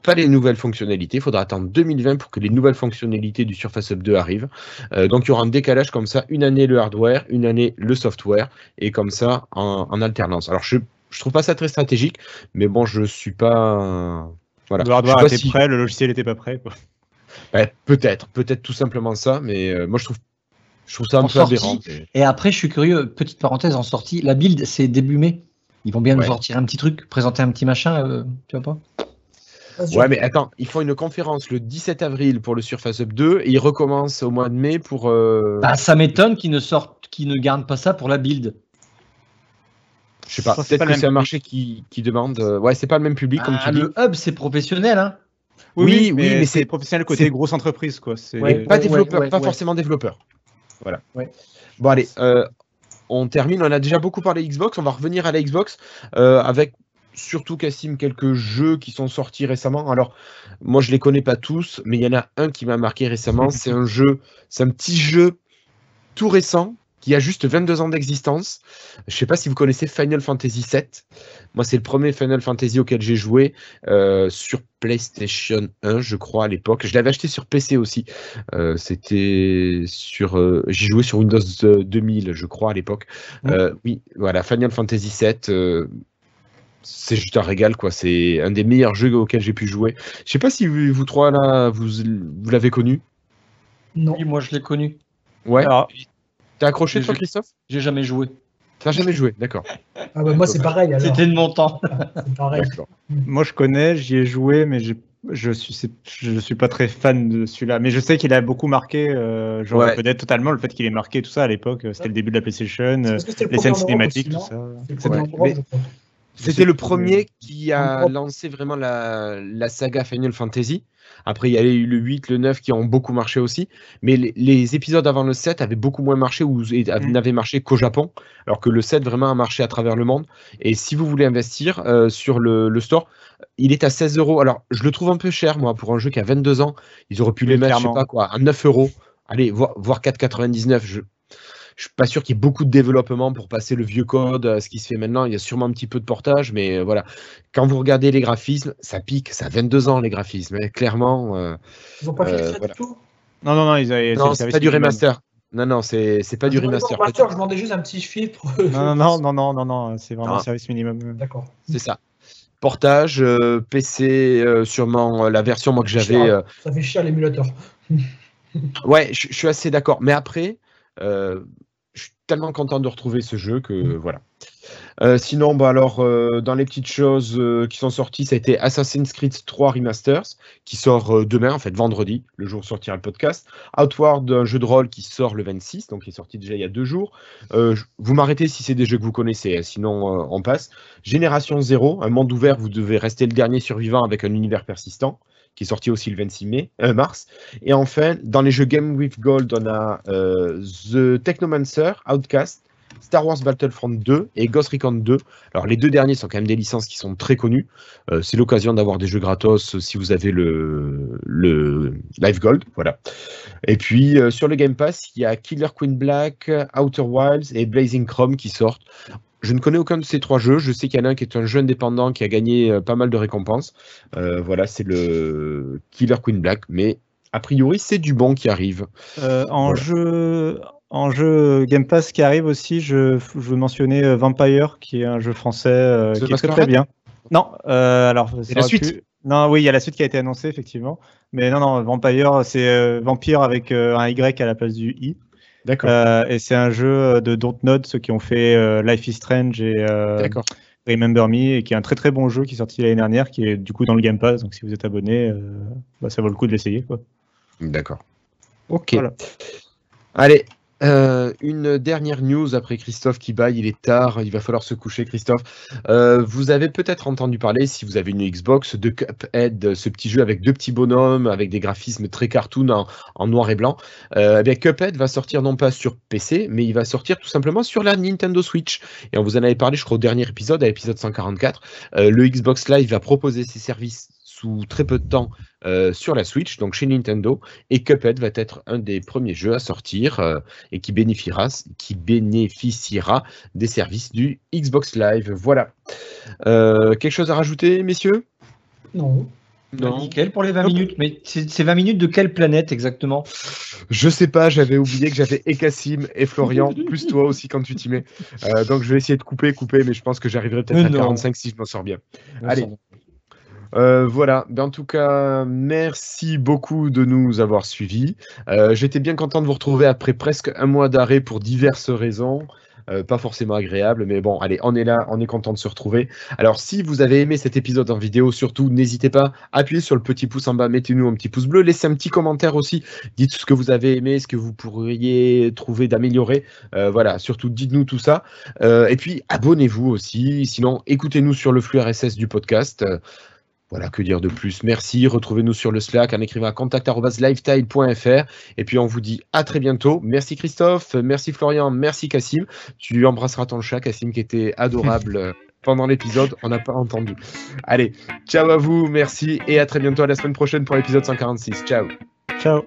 Speaker 1: Pas les nouvelles fonctionnalités, il faudra attendre 2020 pour que les nouvelles fonctionnalités du Surface Hub 2 arrivent. Euh, donc il y aura un décalage comme ça, une année le hardware, une année le software, et comme ça en, alternance. Alors je, je trouve pas ça très stratégique, mais bon, je suis pas.
Speaker 4: Voilà. Le hardware était prêt, le logiciel n'était pas prêt. Quoi
Speaker 1: peut-être, peut-être tout simplement ça, mais euh, moi je trouve, je trouve ça un peu aberrant.
Speaker 2: Et après, je suis curieux, petite parenthèse en sortie, la build c'est début mai. Ils vont bien nous sortir un petit truc, présenter un petit machin, euh, tu vois pas?
Speaker 1: Ouais, mais attends, ils font une conférence le 17 avril pour le Surface Up 2 et ils recommencent au mois de mai pour. Euh,
Speaker 2: bah, ça m'étonne qu'ils ne sortent, qu'ils ne gardent pas ça pour la build.
Speaker 1: Je sais pas, peut-être que c'est un marché qui, qui demande. Ouais, c'est pas le même public comme
Speaker 2: ah,
Speaker 1: tu
Speaker 2: le hub, c'est professionnel, hein.
Speaker 4: Oui, oui, mais, c'est professionnel côté grosse entreprise, quoi.
Speaker 1: pas développeur, pas forcément développeur. Voilà. Bon, allez, euh, on termine. On a déjà beaucoup parlé Xbox. On va revenir à la Xbox euh, avec surtout Cassim quelques jeux qui sont sortis récemment. Alors, moi, je les connais pas tous, mais il y en a un qui m'a marqué récemment. c'est un jeu, c'est un petit jeu tout récent qui a juste 22 ans d'existence. Je ne sais pas si vous connaissez Final Fantasy VII. Moi, c'est le premier Final Fantasy auquel j'ai joué euh, sur PlayStation 1, je crois, à l'époque. Je l'avais acheté sur PC aussi. Euh, c'était sur. Euh, j'ai joué sur Windows 2000, je crois, à l'époque. oui, voilà, Final Fantasy VII. c'est juste un régal, quoi. C'est un des meilleurs jeux auxquels j'ai pu jouer. Je sais pas si vous, trois là, vous, vous l'avez connu.
Speaker 2: Non. Oui, moi je l'ai connu.
Speaker 1: Ouais. T'as accroché toi, Christophe?
Speaker 2: J'ai jamais joué.
Speaker 1: T'as jamais joué, d'accord.
Speaker 3: Ah bah moi c'est pareil.
Speaker 2: C'était de mon temps.
Speaker 3: pareil.
Speaker 4: Moi je connais, j'y ai joué, mais je suis je suis pas très fan de celui-là. Mais je sais qu'il a beaucoup marqué. Euh, je reconnais totalement le fait qu'il ait marqué tout ça à l'époque. C'était le début de la PlayStation, euh, les scènes cinématiques, tout ça.
Speaker 1: C'était le premier qui a lancé vraiment la, la saga Final Fantasy. Après, il y a eu le 8, le 9 qui ont beaucoup marché aussi. Mais les, épisodes avant le 7 avaient beaucoup moins marché ou mm. n'avaient marché qu'au Japon. Alors que le 7 vraiment a marché à travers le monde. Et si vous voulez investir euh, sur le, store, il est à 16 euros. Alors, je le trouve un peu cher, moi, pour un jeu qui a 22 ans. Ils auraient pu les mettre, je sais pas quoi, à 9 euros. Allez, voire 4,99. Je, je suis pas sûr qu'il y ait beaucoup de développement pour passer le vieux code à ce qui se fait maintenant. Il y a sûrement un petit peu de portage, mais euh, voilà. Quand vous regardez les graphismes, ça pique. Ça a 22 ans les graphismes, hein, clairement.
Speaker 3: Euh, ils n'ont pas fait euh, du tout?
Speaker 4: Non, non, non, ils
Speaker 1: avaient. Non, c'est pas du remaster. Non, non, c'est pas du remaster.
Speaker 3: je demandais juste un petit filtre.
Speaker 4: Non, non, non, non, non, non, c'est vraiment un service minimum.
Speaker 3: D'accord.
Speaker 1: C'est ça. Portage, PC, sûrement la version moi que j'avais.
Speaker 3: Ça fait chier l'émulateur.
Speaker 1: ouais, je suis assez d'accord. Mais après, tellement content de retrouver ce jeu que mm. voilà. Euh, sinon, bah alors, euh, dans les petites choses euh, qui sont sorties, ça a été Assassin's Creed 3 Remasters, qui sort demain, en fait, vendredi, le jour où sortira le podcast. Outward, un jeu de rôle qui sort le 26, donc qui est sorti déjà il y a deux jours. vous m'arrêtez si c'est des jeux que vous connaissez, hein, sinon on passe. Génération 0, un monde ouvert, vous devez rester le dernier survivant avec un univers persistant qui est sorti aussi le 26 mai, euh, mars. Et enfin, dans les jeux Game with Gold, on a euh, The Technomancer, Outcast, Star Wars Battlefront 2 et Ghost Recon 2. Alors les deux derniers sont quand même des licences qui sont très connues. Euh, c'est l'occasion d'avoir des jeux gratos si vous avez le, le Live Gold. Voilà. Et puis sur le Game Pass, il y a Killer Queen Black, Outer Wilds et Blazing Chrome qui sortent. Je ne connais aucun de ces trois jeux. Je sais qu'il y en a un qui est un jeu indépendant qui a gagné euh, pas mal de récompenses. Euh, voilà, c'est le Killer Queen Black. Mais a priori, c'est du bon qui arrive.
Speaker 4: Euh, en, jeu, en jeu Game Pass qui arrive aussi, je, je veux mentionner euh, Vampire, qui est un jeu français qui est très, très bien. Non, alors. Ça
Speaker 1: la suite
Speaker 4: pu- Non, oui, il y a la suite qui a été annoncée, effectivement. Mais non, non, Vampire, c'est Vampire avec un Y à la place du I.
Speaker 1: D'accord.
Speaker 4: Euh, et c'est un jeu de Dontnod, ceux qui ont fait euh, Life is Strange et euh,
Speaker 1: D'accord.
Speaker 4: Remember Me, et qui est un très très bon jeu qui est sorti l'année dernière, qui est du coup dans le Game Pass. Donc si vous êtes abonné, euh, bah, ça vaut le coup de l'essayer. quoi.
Speaker 1: D'accord. Ok.
Speaker 4: Voilà.
Speaker 1: Allez, euh, une dernière news après Christophe qui baille, il est tard, il va falloir se coucher Christophe. Euh, vous avez peut-être entendu parler, si vous avez une Xbox, de Cuphead, ce petit jeu avec deux petits bonhommes, avec des graphismes très cartoon en, noir et blanc. Euh, eh bien, Cuphead va sortir non pas sur PC, mais il va sortir tout simplement sur la Nintendo Switch. Et on vous en avait parlé, je crois, au dernier épisode, à l'épisode 144. Euh, le Xbox Live va proposer ses services sous très peu de temps euh, sur la Switch, donc chez Nintendo. Et Cuphead va être un des premiers jeux à sortir euh, et qui bénéficiera, qui bénéficiera des services du Xbox Live. Voilà. Euh, quelque chose à rajouter, messieurs?
Speaker 3: Non.
Speaker 2: Nickel pour les 20
Speaker 1: Hop.
Speaker 2: minutes. Mais c'est c'est 20 minutes de quelle planète exactement?
Speaker 1: Je sais pas, j'avais oublié que j'avais et Cassim et Florian, plus toi aussi quand tu t'y mets. Euh, donc je vais essayer de couper, couper, mais je pense que j'arriverai peut-être à
Speaker 2: non.
Speaker 1: 45 si je m'en sors bien. Allez. Euh, voilà, Ben, en tout cas, merci beaucoup de nous avoir suivis. Euh, J'étais bien content de vous retrouver après presque un mois d'arrêt pour diverses raisons. Euh, pas forcément agréable, mais bon, allez, on est là, on est content de se retrouver. Alors, si vous avez aimé cet épisode en vidéo, surtout, n'hésitez pas, appuyez sur le petit pouce en bas, mettez-nous un petit pouce bleu, laissez un petit commentaire aussi, dites ce que vous avez aimé, ce que vous pourriez trouver d'améliorer. Voilà, surtout, dites-nous tout ça. Et puis, abonnez-vous aussi, sinon, écoutez-nous sur le flux RSS du podcast. Voilà, que dire de plus Merci. Retrouvez-nous sur le Slack en écrivant à contact.lifetile.fr. Et puis on vous dit à très bientôt. Merci Christophe, merci Florian, merci Cassim. Tu embrasseras ton chat, Cassim, qui était adorable pendant l'épisode. On n'a pas entendu. Allez, ciao à vous, merci et à très bientôt à la semaine prochaine pour l'épisode 146. Ciao.
Speaker 4: Ciao.